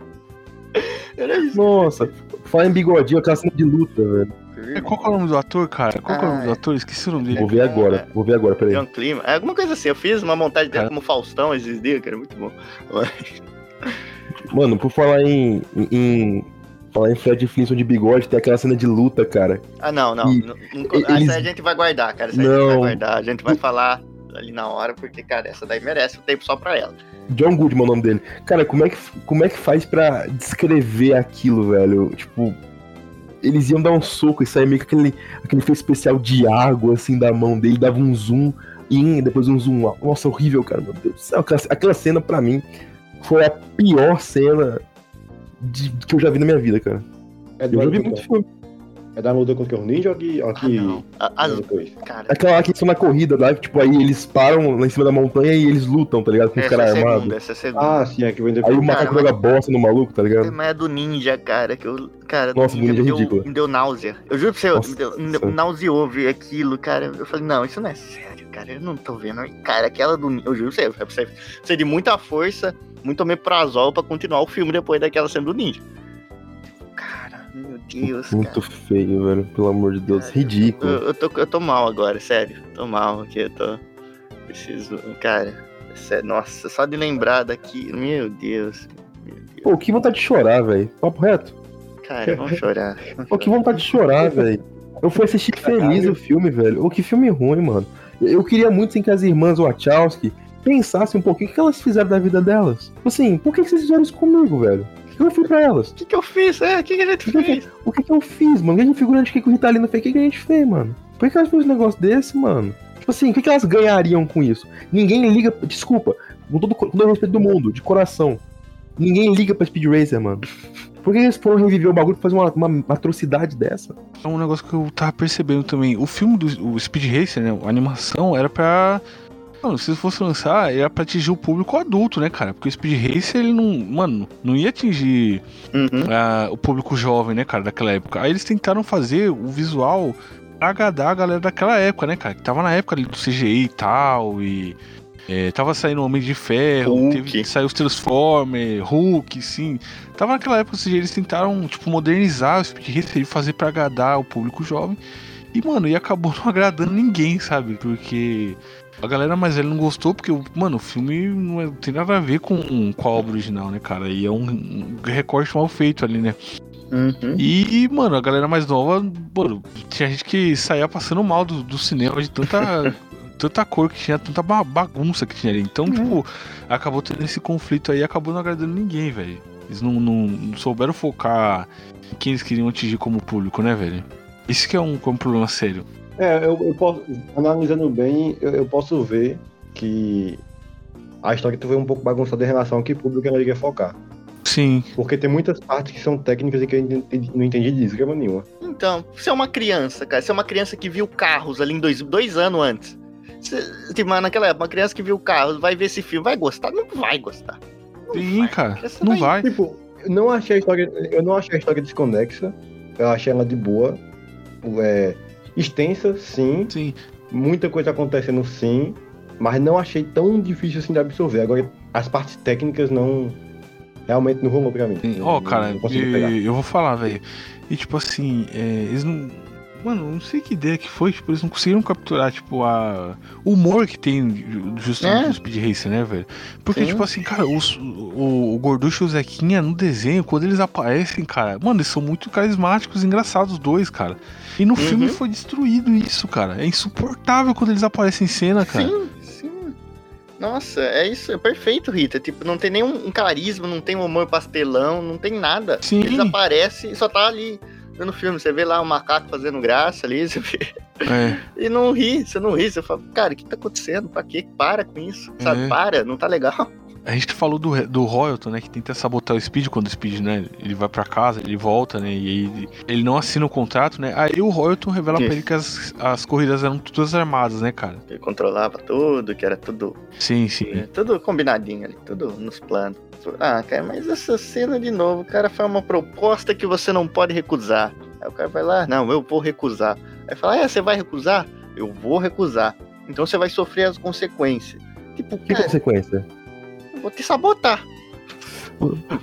<laughs> era isso. Nossa, fala em bigodinho, aquela cena de luta, velho. É, Qual que é o nome do ator, cara? Qual que é o nome do Ah, ator? Esqueci o nome Vou dele. ver agora, vou ver agora, peraí. John Clima. É alguma coisa assim. Eu fiz uma montagem dele como Faustão esses dias, que era muito bom. Mano, por falar em, em, em- falar em Fred Flintstone de bigode, tem aquela cena de luta, cara. Ah, não, não. E- não, não eles- Essa aí a gente vai guardar, cara. Essa aí a gente Não. vai guardar. A gente vai falar ali na hora, porque, cara, essa daí merece o tempo só pra ela. John Goodman é o nome dele. Cara, como é que, como é que faz pra descrever aquilo, velho? Tipo, eles iam dar um soco e sair meio que aquele, aquele efeito especial de água, assim, da mão dele, dava um zoom in, depois um zoom out. Nossa, horrível, cara, meu Deus do céu. Aquela, aquela cena, pra mim, foi a pior cena de- que eu já vi na minha vida, cara. É Eu já vi muito filme. É da luta contra o ninja ou que. Ou Ah, que não. A- é depois? cara, Aquela lá que são na corrida, lá, que, tipo, aí eles param lá em cima da montanha e eles lutam, tá ligado? Com os essa é a caras segunda, armados. essa é segunda. Ah, sim, é que vem Aí depois. o macaco joga bosta no maluco, tá ligado? Mas é do ninja, cara, que eu. Cara, do Nossa, ninja ninja me é deu, ridículo. me deu náusea. Eu juro pra você, Nossa, me, deu, me deu- nauseou ver aquilo, cara. Eu falei, não, isso não é sério, cara. Eu não tô vendo. Cara, aquela do ninja. Eu juro pra você, é você precisa de muita força, muito omeprazol pra continuar o filme depois daquela cena do ninja. Meu Deus, Muito cara. feio, velho. Pelo amor de Deus. Cara, Ridículo. Eu, eu tô, eu tô mal agora, sério. Tô mal aqui, eu tô. Preciso. Cara, sério, nossa, só de lembrar daqui. Meu Deus. Meu Deus. Pô, que vontade de chorar, velho. Papo reto. Cara, vamos chorar. vamos Pô, que vontade de chorar, velho. Eu fui assistir feliz o filme, velho. Ô, que filme ruim, mano. Eu queria muito sim, que as irmãs Wachowski pensassem um pouquinho o que elas fizeram da vida delas. Assim, por que vocês fizeram isso comigo, velho? O que eu fui pra elas? O que, que eu fiz? É, o que, que a gente fez? O que que eu fiz, mano? O que que o figurante que que o Ritalino fez? O que que a gente fez, mano? Por que que elas fez um negócio desse, mano? Tipo assim, o que que elas ganhariam com isso? Ninguém liga. Desculpa, com todo, com todo o respeito do mundo, de coração. Ninguém liga pra Speed Racer, mano. Por que eles foram reviver o bagulho e fazer uma, uma atrocidade dessa? É um negócio que eu tava percebendo também. O filme do o Speed Racer, né? A animação era pra. Mano, se fosse lançar, era pra atingir o público adulto, né, cara? Porque o Speed Racer, ele não. Mano, não ia atingir Uhum. ah, o público jovem, né, cara, daquela época. Aí eles tentaram fazer o visual pra agradar a galera daquela época, né, cara? Que tava na época ali do CGI e tal, e. é, tava saindo Homem de Ferro, Hulk. teve que sair os Transformers, Hulk, sim. Tava naquela época, ou seja, eles tentaram, tipo, modernizar o Speed Racer e fazer pra agradar o público jovem. E, mano, e acabou não agradando ninguém, sabe? Porque a galera mais velha não gostou, porque, mano, o filme não, é- não tem nada a ver com, com a obra original, né, cara? E é um, um recorte mal feito ali, né? Uhum. E, mano, a galera mais nova, mano, tinha gente que saía passando mal do, do cinema de tanta, <laughs> tanta cor que tinha, tanta ba- bagunça que tinha ali. Então, tipo, acabou tendo esse conflito aí e acabou não agradando ninguém, velho. Eles não, não- não souberam focar em quem eles queriam atingir como público, né, velho? Isso que é um, que é um problema sério. É, eu, eu posso. Analisando bem, eu, eu posso ver que a história foi um pouco bagunçada em relação ao que público ela iria focar. Sim, Porque tem muitas partes que são técnicas e que eu não entendi- não entendi de desgrama nenhuma. Então, você é uma criança, cara. Você é uma criança que viu carros ali em dois, dois anos antes. Você, tipo, mas naquela época, uma criança que viu carros, vai ver esse filme, vai gostar? Não vai gostar. Não sim, vai. cara. Não vai. Tipo, eu não achei a história. Eu não achei a história desconexa. Eu achei ela de boa. É, extensa, sim. Sim. Muita coisa acontecendo, sim. Mas não achei tão difícil assim de absorver. Agora, as partes técnicas não. Realmente não rolou pra mim. Ó, não- cara, não consegui pegar. e- eu vou falar, velho. E tipo assim, é, eles não. Mano, não sei que ideia que foi, tipo, eles não conseguiram capturar, tipo, a. o humor que tem justamente É. no Speed Racer, né, velho? Porque, Sim. tipo assim, cara, os- o, o Gorducho e o Zequinha no desenho, quando eles aparecem, cara, mano, eles são muito carismáticos e engraçados, os dois, cara. E no filme Uhum. foi destruído isso, cara. É insuportável quando eles aparecem em cena, cara. Sim, sim. Nossa, é isso, é perfeito, Rita. Tipo, não tem nenhum um carisma, não tem um humor pastelão, não tem nada. Sim. Eles aparecem e só tá ali no filme. Você vê lá o macaco fazendo graça ali, <laughs> você vê, É. e não ri, você não ri. Você fala, cara, o que tá acontecendo? Pra quê? Para com isso, sabe? É. Para, não tá legal. A gente falou do, do Royalton, né? Que tenta sabotar o Speed quando o Speed, né? Ele vai pra casa, ele volta, né? E ele, ele não assina o contrato, né? Aí o Royalton revela pra Isso. ele que as, as corridas eram todas armadas, né, cara? Ele controlava tudo, que era tudo, Sim, sim. é, tudo combinadinho ali, tudo nos planos. Ah, cara, mas essa cena de novo, cara, foi uma proposta que você não pode recusar. Aí o cara vai lá, não, eu vou recusar. Aí fala, é, você vai recusar? Eu vou recusar. Então você vai sofrer as consequências. Tipo, Que cara, consequência? Vou te sabotar.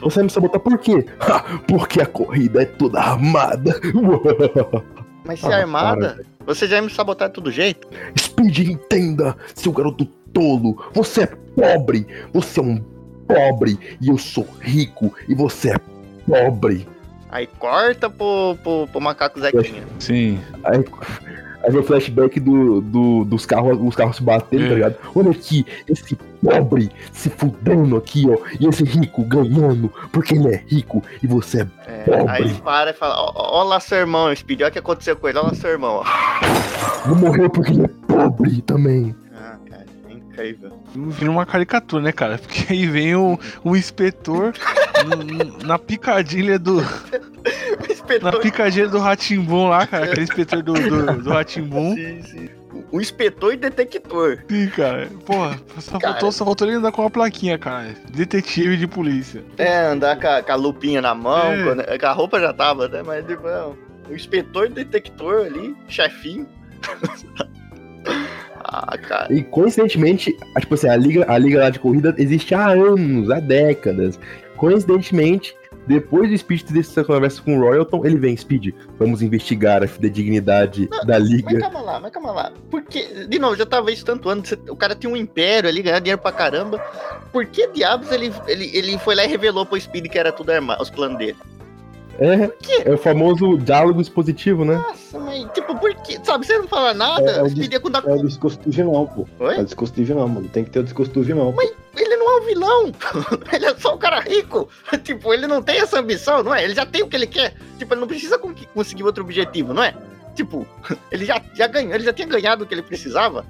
Você vai me sabotar por quê? Ha, Porque a corrida é toda armada. <laughs> Mas se Ah, armada, você já ia me sabotar de todo jeito? Speed, entenda, seu garoto tolo. Você é pobre. Você é um pobre. E eu sou rico. E você é pobre. Aí corta pro, pro, pro macaco Zequinha. Sim. Aí, aí vem o flashback do, do- dos carros, os carros se batendo, É. tá ligado? Olha aqui, esse pobre se fudendo aqui, ó. E esse rico ganhando, porque ele é rico e você é. É, Pobre. aí ele para e fala, ó lá seu irmão, Speed, olha o que aconteceu com ele, olha lá seu irmão, ó. Não morreu porque ele é pobre também. É incrível. Vira uma caricatura, né, cara? Porque aí vem o, o <laughs> inspetor na picadilha do. inspetor. Na picadinha do Ratimbum lá, cara. Aquele inspetor do, do, do Ratimbum. Sim, sim. O inspetor e detector. Sim, cara. Porra, só Cara. faltou, só faltou ele andar com uma plaquinha, cara. Detetive de polícia. É, andar com a, com a lupinha na mão, É. quando- com a roupa já tava, né? Mas tipo, não. o inspetor e detector ali, chefinho. <laughs> ah, cara. E coincidentemente, a- tipo assim, a liga, a liga lá de corrida existe há anos, há décadas. Coincidentemente, depois do Speed ter essa conversa com o Royalton, ele vem, Speed, vamos investigar a fidedignidade da Mas liga. calma lá, mas calma lá. Porque, de novo, já tava isso tanto ano. O cara tinha um império ali, ganhava dinheiro pra caramba. Por que diabos ele, ele, ele foi lá e revelou pro Speed que era tudo armado, os planos dele? É, quê? é o famoso diálogo expositivo, né? Nossa, mas tipo, por quê? Sabe, você não fala nada, É, é o da É o discurso do vilão, pô. Oi? É o discurso do vilão, mano. Tem que ter o discurso do vilão. pô. Ele não é um vilão. <laughs> ele é só um cara rico. <laughs> tipo, ele não tem essa ambição, não é? Ele já tem o que ele quer. Tipo, ele não precisa con- conseguir outro objetivo, não é? Tipo, <laughs> ele já, já ganhou, ele já tinha ganhado o que ele precisava.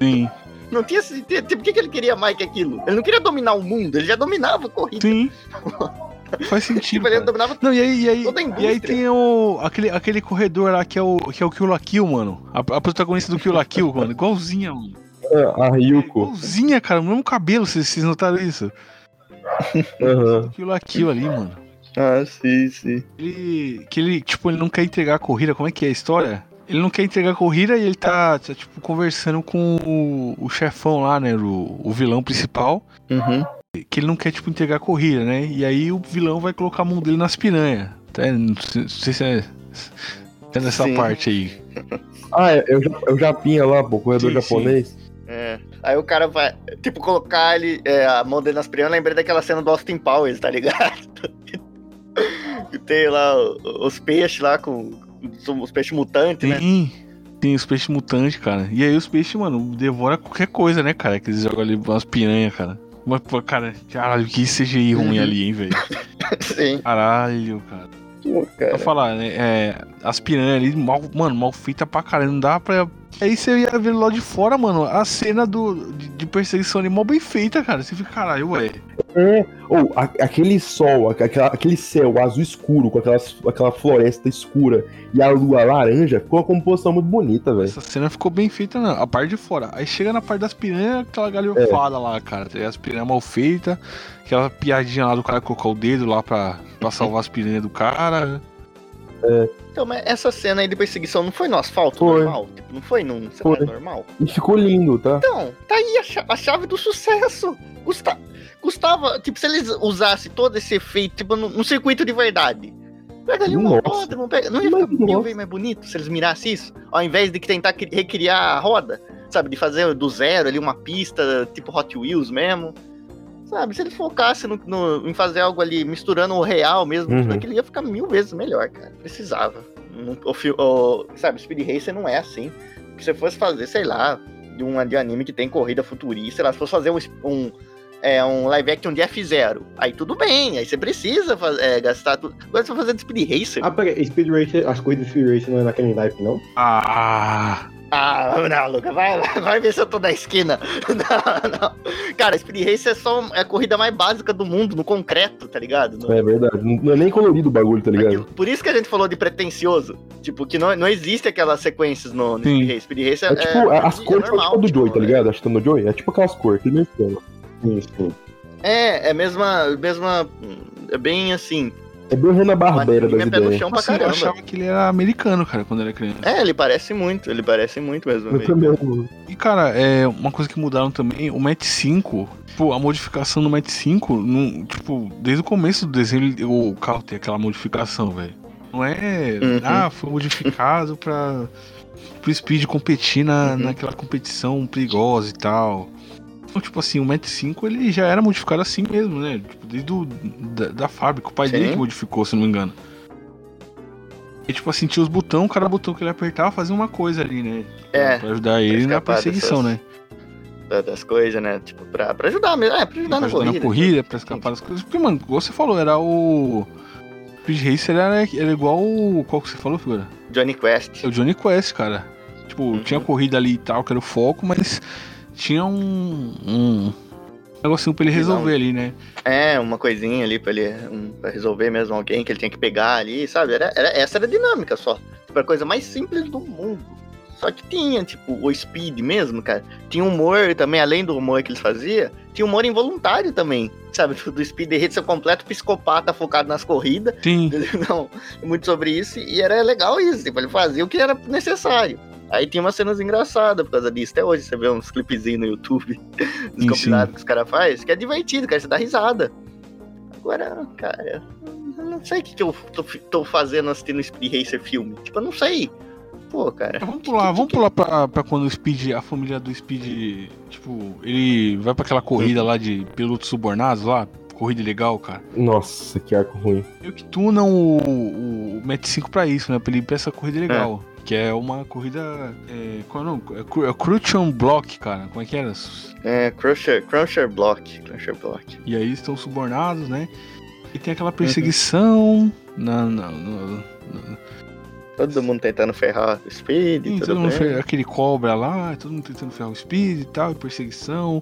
Sim, Não tinha. se- Tipo, por que, que ele queria mais que aquilo? Ele não queria dominar o mundo, ele já dominava a corrida. sim. Faz sentido. Tipo, ele dominava Não, e aí, e aí, toda a e aí tem o, aquele, aquele corredor lá que é o, que é o Kill la Kill, mano. A, a protagonista do Kill la Kill, mano. Igualzinha, mano. A Ryuko. Igualzinha, cara. O mesmo cabelo, vocês, vocês notaram isso? <laughs> Aham. Kill la Kill ali, mano. Ah, sim, sim. Ele, que ele, tipo, ele não quer entregar a corrida. Como é que é a história? Ele não quer entregar a corrida e ele tá, tá, tipo, conversando com o, o chefão lá, né? O, o vilão principal. Uhum. Que ele não quer, tipo, entregar a corrida, né? E aí o vilão vai colocar a mão dele nas piranhas. Tá? Não sei, não sei se é. É nessa Sim. parte aí. <laughs> Ah, é, é o, Ja- é o Japinha lá, pô, o corredor Sim, japonês. É. Aí o cara vai, tipo, colocar ele, é, a mão dele nas piranhas. Eu lembrei daquela cena do Austin Powers, tá ligado? <laughs> que tem lá os peixes lá com. Os peixes mutantes, né? Tem, tem os peixes mutantes, cara. E aí os peixes, mano, devora qualquer coisa, né, cara? Que eles jogam ali umas piranhas, cara. Mas, pô, cara, caralho, que CGI ruim Uhum. ali, hein, velho. <laughs> Sim. Caralho, cara. Pô, Pra cara. falar, né? É, as piranhas ali, mal, mano, mal feita pra caralho. Não dá pra. Aí você ia ver lá de fora, mano, a cena do, de, de perseguição ali, mal bem feita, cara. Você fica, caralho, ué. É, ou aquele sol, aquela- aquele céu azul escuro, com aquelas, aquela floresta escura e a lua laranja, ficou uma composição muito bonita, velho. Essa cena ficou bem feita, não. A parte de fora. Aí chega na parte das piranhas, aquela galhofada lá, cara. Tem As piranhas mal feitas, aquela piadinha lá do cara colocar o dedo lá pra, pra salvar as piranhas do cara. Então, mas essa cena aí de perseguição não foi no asfalto Foi. normal? Tipo, não foi num Foi. cenário normal? E ficou lindo, tá? Então, tá aí a, cha- a chave do sucesso. Custa, custava, tipo, se eles usassem todo esse efeito, tipo, no circuito de verdade. Pega ali roda, não pega. Não ia ficar mil vezes mais bonito se eles mirassem isso? Ao invés de tentar cri- recriar a roda, sabe? De fazer do zero ali uma pista, tipo Hot Wheels mesmo. Sabe, se eles focassem no, no- em fazer algo ali, misturando o real mesmo, Uhum. tudo aquilo ia ficar mil vezes melhor, cara. Precisava. O, o- sabe, Speed Racer não é assim. Se você fosse fazer, sei lá, de um de anime que tem corrida futurista, sei lá, se fosse fazer um, um, é, um live action de F0, aí tudo bem, aí você precisa faz- é, gastar tudo. Agora você vai fazer de Speed Racer. Ah, peraí, Speed Racer, as coisas de Speed Racer não é naquele naipe, não? Ah, Ah, não, Luca, vai, vai, vai ver se eu tô na esquina. <laughs> Não, não. Cara, Speed Racer é só é a corrida mais básica do mundo, no concreto, tá ligado? No- É verdade. Não é nem colorido o bagulho, tá ligado? Aquilo- Por isso que a gente falou de pretencioso. Tipo, que não, não existe aquelas sequências no, no. Speed Racer. Speed Racer É tipo, é, as é cores são normal, tipo do Joy, tipo, tá ligado? Acho que tá no Joy. É tipo aquelas cores, esquema. Sim, sim. É, é mesma, mesma. É bem assim. É bem Hanna Barbera Mas das é pé no ideias. chão pra eu caramba. achava que ele era americano, cara, quando era criança. É, ele parece muito, ele parece muito mesmo. Eu também. E, cara, é uma coisa que mudaram também, o Match 5, tipo, a modificação do Match 5, não, tipo, desde o começo do desenho, ele- o carro tem aquela modificação, velho. Não é, Uhum. ah, foi modificado pra pro Speed competir na, Uhum. naquela competição perigosa e tal. Então, tipo assim, o Match 5, ele já era modificado assim mesmo, né? Tipo, desde o, da, da fábrica, o pai Sim. dele que modificou, se não me engano. E, tipo assim, tinha os botões, cada botão que ele apertava fazia uma coisa ali, né? É, Pra ajudar ele na perseguição, dessas- né? da- das coisas, né? Tipo, pra, pra ajudar mesmo. É, pra ajudar pra na ajudar corrida. na corrida, pra escapar das coisas. Porque, mano, igual você falou, era o. Speed Racer era, era igual o. Qual que você falou, figura? Johnny Quest. É o Johnny Quest, cara. Tipo, Uhum. tinha corrida ali e tal, que era o foco, mas tinha um. um negocinho pra ele resolver ali, né? É, uma coisinha ali pra ele um, pra resolver mesmo alguém que ele tinha que pegar ali, sabe? Era, era- essa era a dinâmica só. Tipo, a coisa mais simples do mundo. Só que tinha, tipo, o speed mesmo, cara. Tinha humor também, além do humor que eles faziam, tinha humor involuntário também. Sabe? Do speed de ser completo psicopata focado nas corridas. Sim. <laughs> Não, muito sobre isso. E era legal isso. Tipo, ele fazia o que era necessário. Aí tinha umas cenas engraçadas por causa disso. Até hoje você vê uns clipezinhos no YouTube <laughs> dos compilados que os caras fazem, que é divertido, cara. Você dá risada. Agora, cara, eu não sei o que, que eu tô, tô fazendo assistindo Speed Racer filme. Tipo, eu não sei. Pô, cara. Vamos pular, vamos pular pra, pra quando o Speed, a família do Speed, tipo, ele vai pra aquela corrida lá de pilotos subornados lá, corrida legal, cara. Nossa, que arco ruim. Meio que tunam o, o, o Match 5 pra isso, né? Pra ele ir pra essa corrida legal. Que é uma corrida. É, qual é o nome? É, é Block, cara. Como é que era? É, Crusher, Crusher Block. Crusher Block. E aí estão subornados, né? E tem aquela perseguição. Na, na, na- na- Todo mundo tentando ferrar o Speed, Sim, todo mundo bem. fe- aquele cobra lá, todo mundo tentando ferrar o Speed e tal, e perseguição.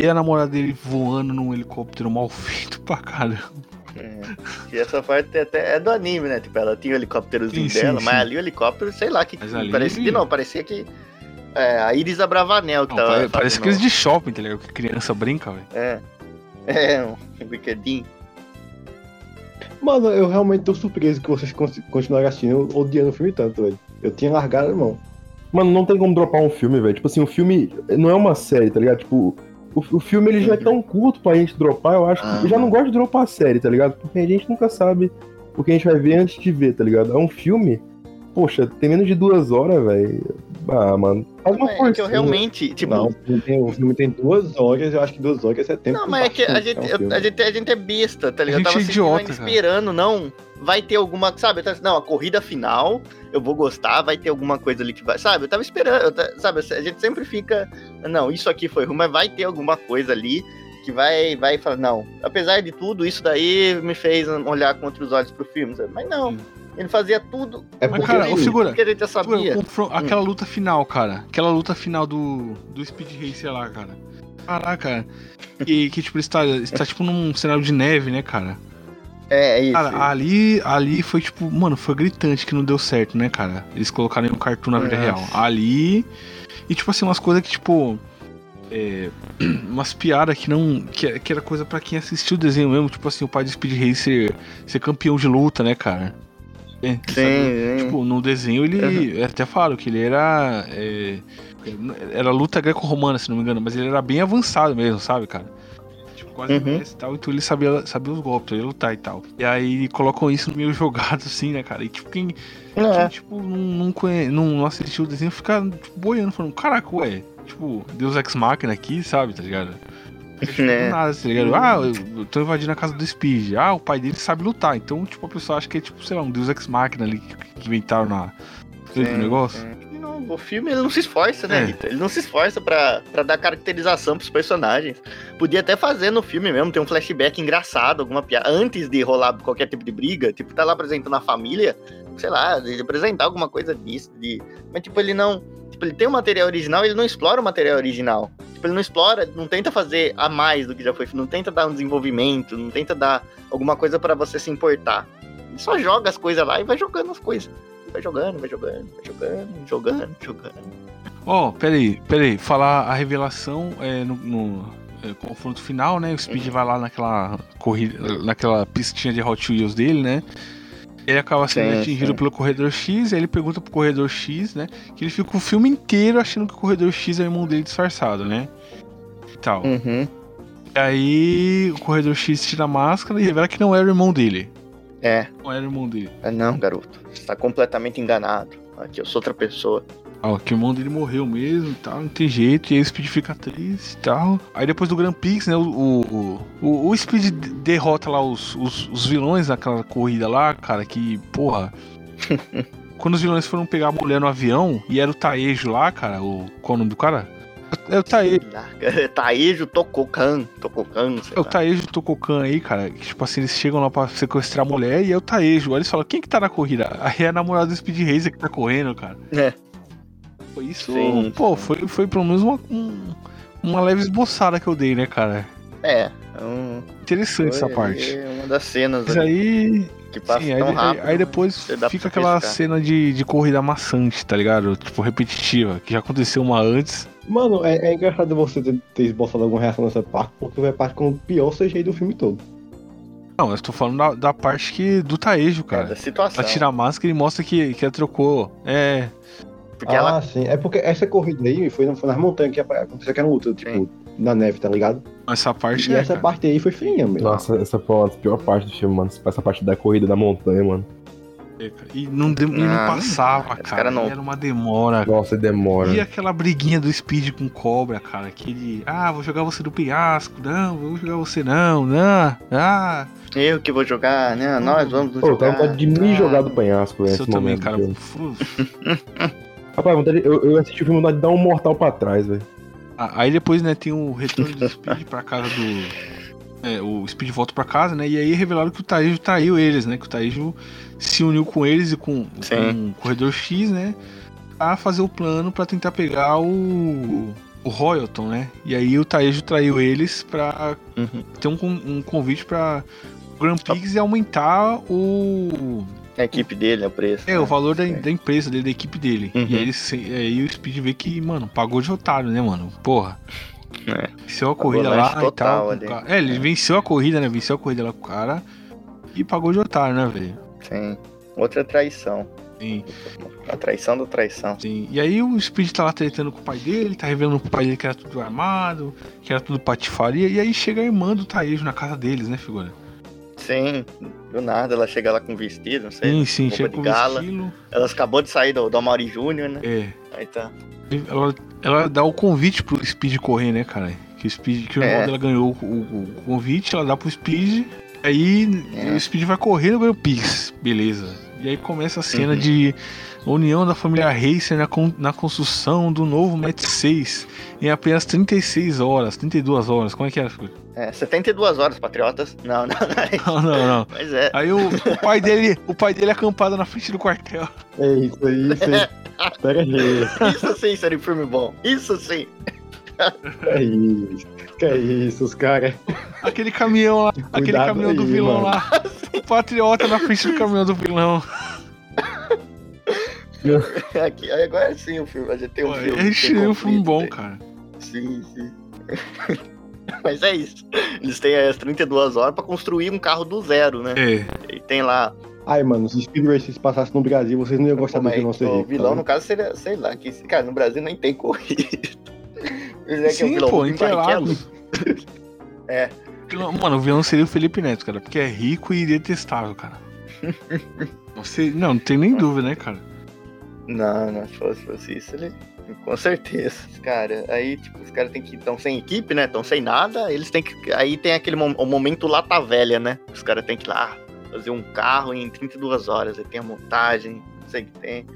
E a namorada dele voando num helicóptero mal <laughs> feito pra caramba. É. E essa parte até é do anime, né? Tipo, ela tinha o helicópterozinho Sim, sim, dela, sim. mas ali o helicóptero, sei lá, que Mas ali- parecia, de novo, parecia que é, a Iris Abravanel que Não, tava pare- parece fazendo- aqueles de shopping, tá ligado? Que criança brinca, velho. É, é, um brinquedinho. Mano, eu realmente tô surpreso que vocês con- continuaram assistindo odiando o filme tanto, velho. Eu tinha largado a mão. Mano, não tem como dropar um filme, velho. Tipo assim, o filme não é uma série, tá ligado? Tipo, o, o filme ele já é tão curto pra gente dropar, eu acho. Ah. Eu já não gosto de dropar a série, tá ligado? Porque a gente nunca sabe o que a gente vai ver antes de ver, tá ligado? É um filme, poxa, tem menos de duas horas, velho. Ah, mano. Faz uma É força. que eu realmente, tipo, Não, o filme, tem, o filme tem duas horas, eu acho que duas horas é tempo. Não, mas é que a gente, pra um filme. a gente, a gente é besta, tá ligado? A gente Eu tava é idiota, esperando, não. Vai ter alguma, sabe? Tava, não, a corrida final, eu vou gostar, vai ter alguma coisa ali que vai, sabe? Eu tava esperando, eu ta- sabe? A gente sempre fica, não, isso aqui foi ruim, mas vai ter alguma coisa ali que vai, vai falar, não. Apesar de tudo, isso daí me fez olhar com outros olhos pro filme, sabe? mas não. Sim. Ele fazia tudo É porque, cara, ô, assim, figura. que a gente já sabia. eu confron- Aquela luta final, cara. Aquela luta final do, do Speed Racer lá, cara. Caraca. Que, que tipo, ele está, está tipo num cenário de neve, né, cara? É, é isso. Cara, ali, ali foi tipo, mano, foi gritante que não deu certo, né, cara? Eles colocaram em um cartoon na vida É. real. Ali. E tipo assim, umas coisas que, tipo. é, <clears throat> umas piadas que não. Que, que era coisa pra quem assistiu o desenho mesmo, tipo assim, o pai do Speed Racer ser campeão de luta, né, cara? É, sim, sim. Tipo, no desenho ele. Até falo que ele era. é, era luta greco-romana, se não me engano, mas ele era bem avançado mesmo, sabe, cara? Tipo, quase Uhum. e tal, então ele sabia, sabia os golpes, ele ia lutar e tal. E aí colocam isso no meio jogado, assim, né, cara? E tipo, quem, quem É. tipo, não, não, conhe- não, não assistiu o desenho fica tipo, boiando, falando, caraca, ué, tipo, Deus Ex Machina aqui, sabe, tá ligado? Né. nada, tá ligado? Ah, eu tô invadindo a casa do Speed. Ah, o pai dele sabe lutar. Então, tipo, a pessoa acha que é, tipo, sei lá, um Deus Ex Machina ali que, inventaram na. Sim, negócio. sim. O filme ele não se esforça, né, É. Rita? Ele não se esforça pra, pra dar caracterização pros personagens. Podia até fazer no filme mesmo, ter um flashback engraçado, alguma piada, antes de rolar qualquer tipo de briga. Tipo, tá lá apresentando a família, sei lá, de apresentar alguma coisa disso. De... Mas, tipo, ele não. Tipo, ele tem o material original ele não explora o material original. Tipo, ele não explora, não tenta fazer a mais do que já foi feito, não tenta dar um desenvolvimento, não tenta dar alguma coisa pra você se importar. Ele só joga as coisas lá e vai jogando as coisas. Vai jogando, vai jogando, vai jogando, jogando, jogando. Ó, peraí, peraí. Falar a revelação é, no, no, é, confronto final, né? O Speed vai lá naquela corrida, naquela pistinha de Hot Wheels dele, né? Ele acaba sendo Sim, atingido sim. pelo corredor X, aí ele pergunta pro corredor X, né? Que ele fica o filme inteiro achando que o corredor X é o irmão dele disfarçado, né? E tal. Uhum. E aí o corredor X tira a máscara e revela que não era o irmão dele. É, Não era o irmão dele. ah, não, garoto. Você tá completamente enganado. Aqui, eu sou outra pessoa. Ó, que o irmão dele morreu mesmo e tal, não tem jeito, e aí o Speed fica triste e tal. Aí depois do Grand Prix, né, o, o, o, o Speed derrota lá os, os, os vilões naquela corrida lá, cara, que, porra. <laughs> quando os vilões foram pegar a mulher no avião, e era o Taejo lá, cara, o, qual o nome do cara? É o Taejo. <laughs> Taejo Tokokan. Tokokan, É o. Taejo Tokokan aí, cara, que tipo assim, eles chegam lá pra sequestrar a mulher e é o Taejo. Aí eles falam, quem que tá na corrida? Aí é a namorada do Speed Racer que tá correndo, cara. É. Foi isso, Sim, pô, foi, foi pelo menos uma, um- uma leve esboçada que eu dei, né, cara? É, um, Interessante essa foi parte. ali Uma das cenas Mas ali aí. que passa Sim, aí, tão aí- rápido. aí depois fica aquela pescar. cena de, de corrida maçante, tá ligado? Tipo, repetitiva, que já aconteceu uma antes. Mano, é, é engraçado você ter, ter esboçado alguma reação nessa parte, porque vai parte com o pior CGI do filme todo. Não, eu tô falando da, da parte que, do Taejo, É, cara. da situação. Ela tira a máscara e mostra que, que ela trocou. É. Porque ah, ela. sim. É porque essa corrida aí foi, foi nas montanhas que aconteceu aquela luta, tipo, na neve, tá ligado? Essa parte E é. essa cara. parte aí foi feinha, mesmo. Nossa, essa foi uma das piores partes do filme, mano. Essa parte da corrida da montanha, mano. E não, de- e não Ah, passava, cara. cara não- Era uma demora. Nossa, demora. E aquela briguinha do Speed com cobra, cara. Aquele. Ah, vou jogar você do penhasco. Não, vou jogar você não. Não. Ah. Eu que vou jogar, né? Nós vamos Pô, eu jogar. tava vontade de me Ah, jogar do penhasco. Isso eu também, momento cara. <laughs> Rapaz, eu, eu assisti o filme de dar um mortal pra trás, velho. Ah, Aí depois, né, tem o retorno do Speed pra casa do. É, o Speed volta pra casa, né? E aí revelaram que o Taejo traiu eles, né? Que o Taejo se uniu com eles e com, com o Corredor X, né? A fazer o plano pra tentar pegar o. O Royalton, né? E aí o Taejo traiu eles pra Uhum. ter um, um convite pra o Grand Prix e aumentar o. A equipe dele, é o preço. É, né? o valor da, Sim. da empresa dele, da equipe dele. Uhum. E aí, ele, aí o Speed vê que, mano, pagou de otário, né, mano? Porra. É. Venceu a corrida lá e total tal. o ali. cara. É, ele É. venceu a corrida, né? Venceu a corrida lá com o cara e pagou de otário, né, velho? Sim. Outra traição. Sim, A traição da traição. sim. E aí o Speed tá lá tretando com o pai dele, tá revelando pro pai dele que era tudo armado, que era tudo patifaria. E aí chega a irmã do Taejo na casa deles, né, figura? Sim, do nada ela chega lá com vestido, não sei. Sim, sim, chega de com o gala. estilo. Ela acabou de sair do, do Amaury Júnior, né? É. Aí tá. Ela, ela dá o convite pro Speed correr, né, cara? Que o Speed, que o É. dela ganhou o, o- o convite, ela dá pro Speed. Aí É. o Speed vai correr no Grand Prix, beleza. E aí começa a cena Uhum. de união da família Racer na, con- na construção do novo Match 6 em apenas 36 horas, 32 horas. Como é que era? Figu? É, 72 horas, Patriotas. Não, não, não. é isso. Não, não, não. Mas é. Aí o, o pai dele, o pai dele acampado na frente do quartel. É isso aí, isso aí. Pera aí. Isso sim seria um filme bom. Isso sim. Que é isso? Que é isso, os caras. Aquele caminhão lá, aquele Cuidado caminhão do aí, vilão mano. lá. O patriota na frente do caminhão do vilão. <laughs> Aqui, agora sim o filme. A gente tem um Pô, filme. Esse tem é um filme bom, tem- cara. Sim, sim. <laughs> Mas é isso. Eles têm as 32 horas pra construir um carro do zero, né? É. E tem lá. Ai, mano, se Speed Race passasse no Brasil, vocês não iam gostar do é, vilão ser o rico. vilão, tá no caso, seria, sei lá, que esse cara no Brasil nem tem corrida. <laughs> É que é o Sim, vilão pô, do Interlagos. Barrichello. É. Mano, o vilão seria o Felipe Neto, cara, porque é rico e detestável, cara. <laughs> Não, sei- não, não tem nem dúvida, né, cara? Não, não, se fosse, fosse isso, ele. Com certeza. Cara, aí, tipo, os caras têm que. estão sem equipe, né? Estão sem nada. Eles têm que. Aí tem aquele mo- o momento lata velha, né? Os caras têm que ir lá fazer um carro em 32 horas. Aí tem a montagem, não sei o que tem.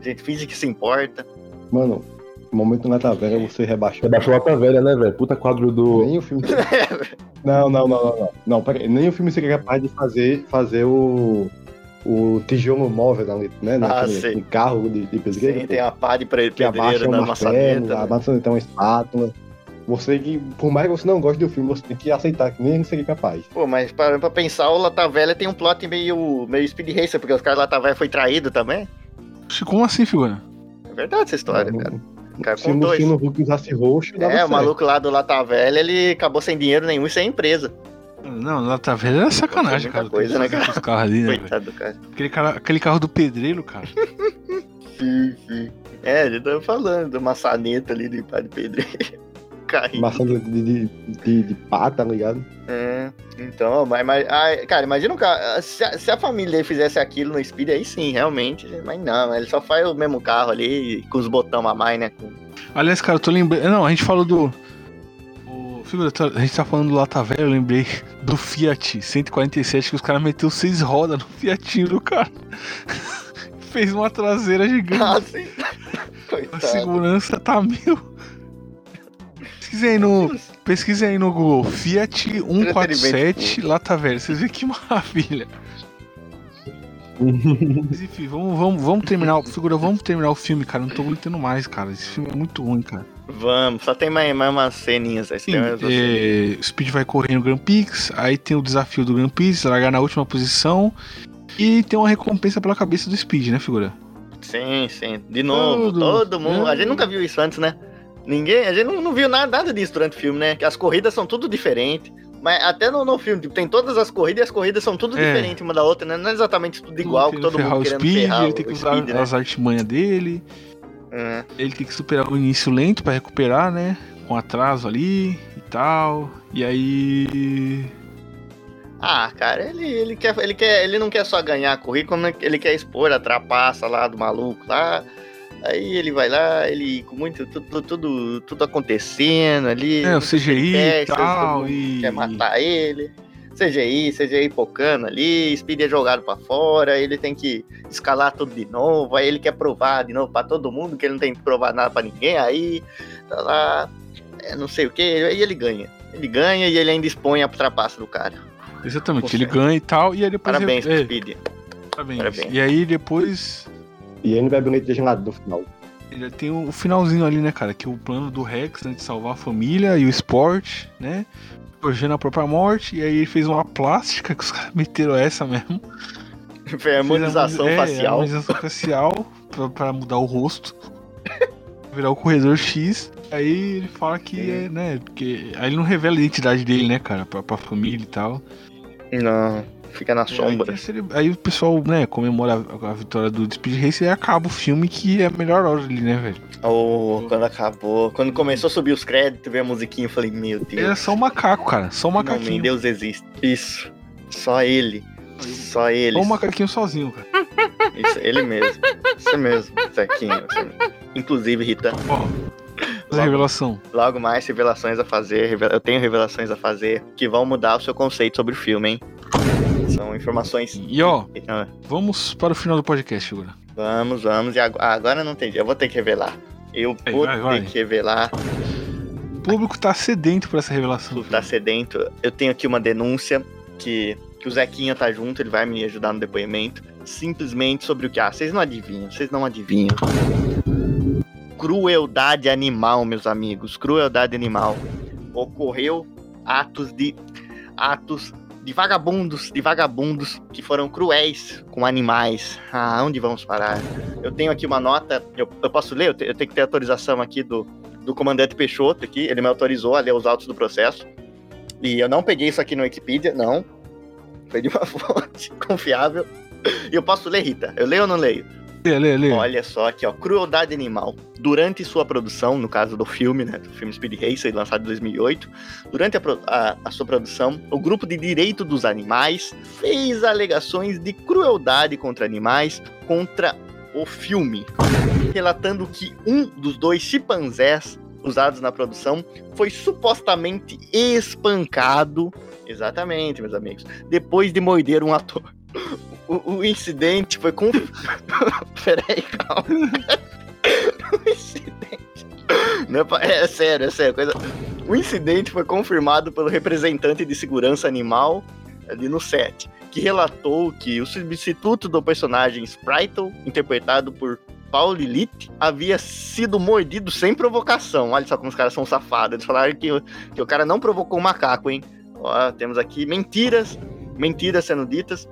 Gente finge que se importa. Mano, no momento na taverna você rebaixou. Rebaixou a lata velha, né, velho? Puta quadro do. Nem o filme. <laughs> Não, não, não, não, não. Não, pera aí. Nem o filme seria capaz de fazer, fazer o. O tijolo móvel ali, né? Ah, sei. Um carro de, de pedreiro. Sim, tem a pá de pre- que abaixa pedreira o na maçaneta. a né? maçaneta é uma espátula. Você que, por mais que você não goste do filme, você tem que aceitar que nem seria capaz. Pô, mas parando pra pensar, o Lata Velha tem um plot meio, meio Speed Racer, porque os caras Lata Velha foi traído também. Como assim, figura? É verdade essa história, Não- cara. O cara Se o. Luciano Huck usasse roxo, dava É, o certo. maluco lá do Lata Velha, ele acabou sem dinheiro nenhum e sem empresa. Não, lá tá velho, é sacanagem, cara. coisa, né, cara? Os carros ali, né? Coitado do cara. Aquele, cara, aquele carro do pedreiro, cara. Sim, <laughs> sim. É, ele tava falando do maçaneta ali do Padre Pedreiro. <laughs> Carrinho. Maçã de, de, de, de pá, tá ligado? É, então, mas, mas ai, cara, imagina um cara, se a, se a família dele fizesse aquilo no Speed, aí sim, realmente, mas não, ele só faz o mesmo carro ali, com os botões a mais, né, com Aliás, cara, eu tô lembrando. Não, a gente falou do. O... A gente tá falando do Lata Velho, eu lembrei do Fiat 147, que os caras meteu seis rodas no Fiatinho do cara. <laughs> Fez uma traseira gigante. Ah, sim. A segurança tá mil. Pesquisa aí no. Aí no Google. Fiat 147 Lata Velha. Vocês veem que <laughs> maravilha. Mas enfim, vamos, vamos, vamos terminar. Figura, vamos terminar o filme, cara. Eu Não tô aguentando mais, cara. Esse filme é muito ruim, cara. Vamos, só tem mais, mais umas ceninhas aí. Sim, é, o Speed vai correr no Grand Prix, aí tem o desafio do Grand Prix, largar na última posição. E tem uma recompensa pela cabeça do Speed, né, figura? Sim, sim. De novo, Tudo. todo mundo. A É. gente nunca viu isso antes, né? Ninguém, a gente não, não viu nada, nada disso durante o filme, né? Que as corridas são tudo diferentes. Mas até no, no filme, tipo, tem todas as corridas e as corridas são tudo É. diferentes uma da outra, né? Não é exatamente tudo igual, que todo mundo o querendo Speed, ferrar ele tem que usar Speed, né? as artimanhas dele. É. Ele tem que superar o início lento pra recuperar, né? Com atraso ali e tal. E aí. Ah, cara, ele, ele, quer, ele, quer, ele não quer só ganhar a corrida, como ele quer expor a trapaça lá do maluco lá. Aí ele vai lá, ele com muito. Tudo, tudo, tudo acontecendo ali. É, o CGI e tal. E. Quer matar ele. CGI, CGI pocando ali, Speed é jogado pra fora, ele tem que escalar tudo de novo, aí ele quer provar de novo pra todo mundo que ele não tem que provar nada pra ninguém, aí tá lá, é, não sei o que, aí ele ganha. Ele ganha e ele ainda expõe a trapaça do cara. Exatamente, ele Poxa. ganha e tal. E aí depois. Parabéns pro é, Speed. parabéns. parabéns. E aí depois. E ele vai bonito de gelado no final. Ele tem o finalzinho ali, né, cara? Que o plano do Rex, né, de salvar a família e o esporte, né? Forjando a própria morte. E aí ele fez uma plástica, que os <laughs> caras meteram essa mesmo. Foi a harmonização é, facial. harmonização facial pra, pra mudar o rosto. Virar o corredor X. Aí ele fala que é, né? Porque. Aí ele não revela a identidade dele, né, cara? Pra, pra família e tal. Não, fica na Aí, sombra. tem a cele- aí o pessoal, né, comemora a, a vitória do Speed Race e acaba o filme que é a melhor hora ali, né, velho? Oh, quando acabou, quando começou a subir os créditos, veio a musiquinha, eu falei, meu é Deus, só um macaco, cara. Só um não, macaquinho. Deus existe. Isso, só ele, só ele. Só um macaquinho sozinho, cara. Isso, ele mesmo. Isso mesmo, Zequinho. Inclusive, Rita. Essa Logo. revelação. logo mais revelações a fazer. Eu tenho revelações a fazer que vão mudar o seu conceito sobre o filme, hein? São informações. E ó, Ah, vamos para o final do podcast, figura. Vamos, vamos. E agora, agora não tem jeito. Eu vou ter que revelar. Eu vou vai, ter vai. que revelar. O público tá sedento por essa revelação. Tá sedento. Eu tenho aqui uma denúncia que, que o Zequinha tá junto, ele vai me ajudar no depoimento. Simplesmente sobre o que? Ah, vocês não adivinham, vocês não adivinham. Crueldade animal, meus amigos. Crueldade animal. Ocorreu atos de. atos de vagabundos, de vagabundos que foram cruéis com animais. Ah, onde vamos parar? Eu tenho aqui uma nota, eu, eu posso ler? Eu, te- eu tenho que ter autorização aqui do, do comandante Peixoto aqui, ele me autorizou a ler os autos do processo. E eu não peguei isso aqui no Wikipedia, não. Foi de uma <laughs> fonte confiável. E eu posso ler, Rita? Eu leio ou não leio? Lê, lê, lê. Olha só aqui, ó. Crueldade animal. Durante sua produção, no caso do filme, né? Do filme Speed Racer, lançado em 2008. Durante a, a- a sua produção, o grupo de direito dos animais fez alegações de crueldade contra animais contra o filme. Relatando que um dos dois chimpanzés usados na produção foi supostamente espancado. Exatamente, meus amigos. Depois de morder um ator. O, o incidente foi com. <laughs> Peraí, calma. <laughs> o incidente. É, é sério, é sério. Coisa... O incidente foi confirmado pelo representante de segurança animal ali no set, que relatou que o substituto do personagem Spritle, interpretado por Paul Lilith, havia sido mordido sem provocação. Olha só como os caras são safados. Eles falaram que, que o cara não provocou o macaco, hein? Ó, temos aqui mentiras, mentiras sendo ditas.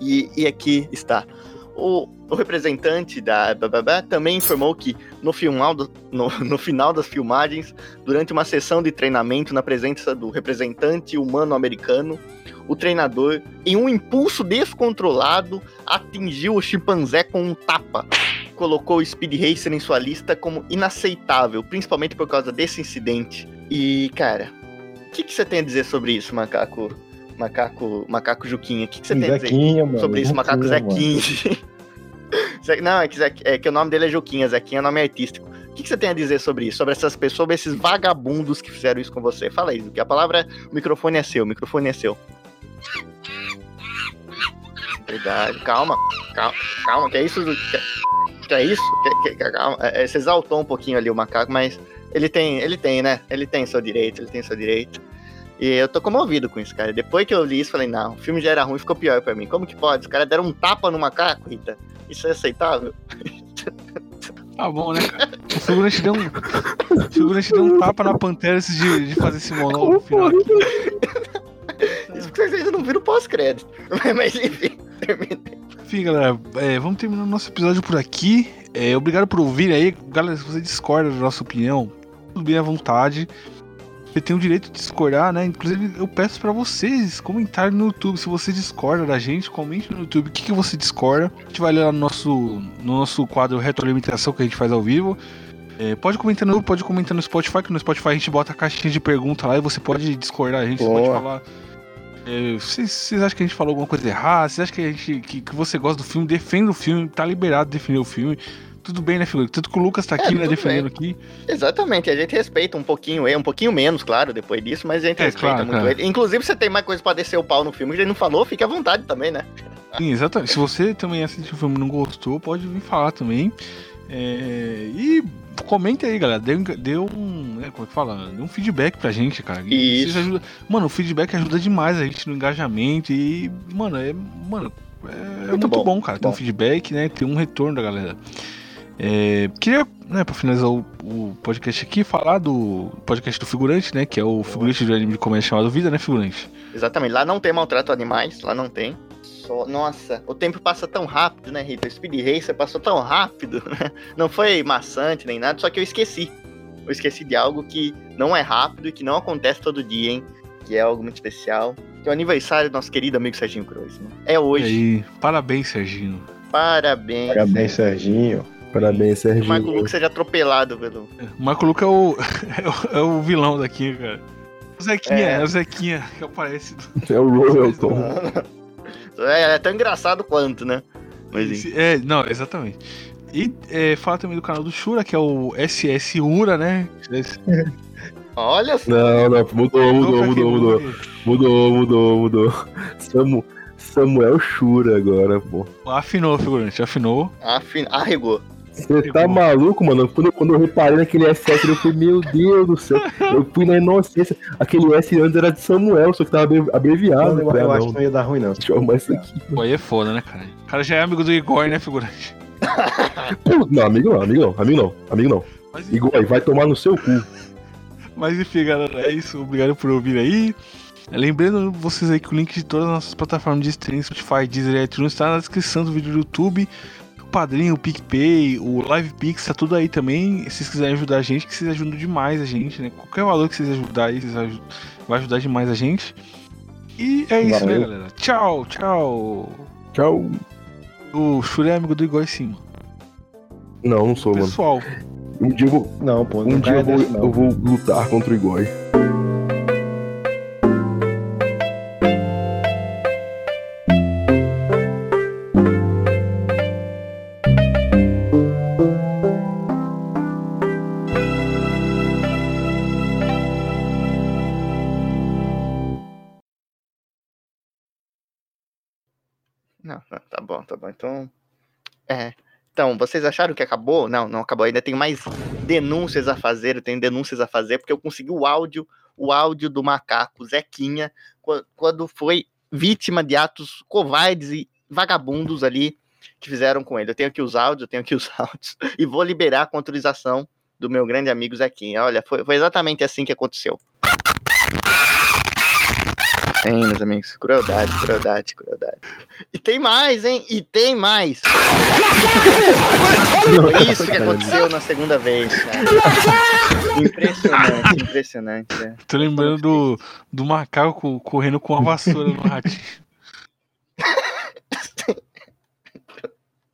E, e aqui está. O, o representante da Bababá também informou que no final, no, no final das filmagens, durante uma sessão de treinamento na presença do representante humano americano, o treinador, em um impulso descontrolado, atingiu o chimpanzé com um tapa. Colocou o Speed Racer em sua lista como inaceitável, principalmente por causa desse incidente. E, cara, o que você tem a dizer sobre isso, macaco? Macaco, macaco Juquinha, o que, que você tem a dizer? Zequinha, mano. sobre isso, macaco. Zequinha. <laughs> Ze- Não, é que, é que o nome dele é Juquinha, Zequinha é nome artístico. O que, que você tem a dizer sobre isso? Sobre essas pessoas, sobre esses vagabundos que fizeram isso com você? Fala aí, que a palavra, o microfone é seu, o microfone é seu. Verdade, calma, calma, calma, que é isso? Que, é isso? Que, que- que- calma, é, é, você exaltou um pouquinho ali o macaco, mas ele tem, ele tem, né? Ele tem seu direito, ele tem seu direito. E eu tô comovido com isso, cara. Depois que eu li isso, falei, não, o filme já era ruim, ficou pior pra mim. Como que pode? Os caras deram um tapa no macaco, Rita. Isso é aceitável? Tá bom, né, cara? O figurante deu um. O figurante deu um tapa na pantera antes de, de fazer esse monólogo no final. aqui. Isso porque vocês não viram pós-crédito. Mas enfim, termina. Enfim, galera, é, vamos terminar o nosso episódio por aqui. É, obrigado por ouvir aí. Galera, se você discorda da nossa opinião, tudo bem à vontade. Você tem o direito de discordar, né? Inclusive, eu peço pra vocês comentarem no YouTube. Se você discorda da gente, comente no YouTube o que, que você discorda. A gente vai ler lá no nosso, no nosso quadro Retroalimentação que a gente faz ao vivo. É, pode comentar no pode comentar no Spotify, que no Spotify a gente bota a caixinha de pergunta lá e você pode discordar a gente, você pode Boa. falar. é, Vocês vocês acham que a gente falou alguma coisa errada? Vocês acham que, a gente, que, que você gosta do filme? Defenda o filme, tá liberado de defender o filme. Tudo bem, né, figura? Tanto que o Lucas tá É, aqui, né, tudo defendendo aqui. Exatamente, a gente respeita um pouquinho ele, um pouquinho menos, claro, depois disso, mas a gente É, respeita claro, muito cara. ele. Inclusive, você tem mais coisa pra descer o pau no filme que ele não falou, fique à vontade também, né? Sim, exatamente. Se você também assistiu o filme e não gostou, pode vir falar também. É, e comente aí, galera. Dê, um- dê um. Né, como é que fala? Dê um feedback pra gente, cara. Isso. vocês ajuda- Mano, o feedback ajuda demais a gente no engajamento. E, mano, é. Mano, é muito, bom, bom, cara. Ter um bom. feedback, né? Ter um retorno da galera. É, queria, né, pra finalizar o, o podcast aqui, falar do podcast do figurante, né? Que é o figurante do anime de comédia chamado Vida, né, figurante? Exatamente, lá não tem maltrato a animais, lá não tem. Só, nossa, o tempo passa tão rápido, né, Rita? O Speed Racer passou tão rápido, né? Não foi maçante nem nada, só que eu esqueci. Eu esqueci de algo que não é rápido e que não acontece todo dia, hein? Que é algo muito especial. Que é o aniversário do nosso querido amigo Serginho Cruz, né? É E hoje. aí, parabéns, Serginho. Parabéns. Parabéns, Serginho. Parabéns, Que o Marco Serginho. Lucas seja atropelado pelo. O Marco Luca é o, <laughs> é o, é o vilão daqui, cara. O Zequinha, É. é, o Zequinha que aparece. É o Royalton. <laughs> É, é tão engraçado quanto, né? Mas. Esse- É, não, exatamente. E é, fala também do canal do Shura, que é o SS Ura, né? <laughs> Olha só. Não, não, mudou, mudou, mudou, mudou. Mudou, mudou, mudou. Samu, Samuel Shura agora, pô. Afinou, figurante, afinou. Afin... Arregou. Você tá maluco, mano? Quando, quando eu reparei naquele SS, eu falei, meu Deus do céu. Eu fui na inocência. Aquele S antes era de Samuel, só que tava abrevi- abreviado. Não, eu, falei, eu ah, acho que não ia dar ruim, não. deixa eu arrumar isso aqui. Pô, aí é foda, né, cara? O cara já é amigo do Igor, né, figurante? Pô, Não, amigo não, amigo não, amigo não, amigo não. Mas, Igor, vai tomar no seu cu. mas enfim, galera, é isso. Obrigado por ouvir aí. Lembrando vocês aí que o link de todas as nossas plataformas de streaming, Spotify, Deezer e iTunes, está na descrição do vídeo do YouTube. O Padrinho, o PicPay, o LivePix, tá tudo aí também. Se vocês quiserem ajudar a gente, que vocês ajudam demais a gente, né? Qualquer valor que vocês ajudar aí, vocês vai ajudar demais a gente. E é isso, né, Valeu. galera? Tchau, tchau. Tchau. O Shuri é amigo do Igor sim. Não, não sou, mano. Pessoal, Um dia eu vou, Não, pô, não um dia eu vou, dessa, não. eu vou lutar contra o Igor. Então. É. Então, vocês acharam que acabou? Não, não acabou. Ainda tem mais denúncias a fazer. Eu tenho denúncias a fazer, porque eu consegui o áudio, o áudio do macaco Zequinha, qua- quando foi vítima de atos covardes e vagabundos ali que fizeram com ele. Eu tenho aqui os áudios, eu tenho aqui os <laughs> áudios, e vou liberar com autorização do meu grande amigo Zequinha. Olha, foi, foi exatamente assim que aconteceu. Sim, meus amigos. Crueldade, crueldade, crueldade. E tem mais, hein? E tem mais. Foi isso que aconteceu na segunda vez, cara. Impressionante, impressionante. é. tô lembrando do, do macaco correndo com a vassoura no ratinho.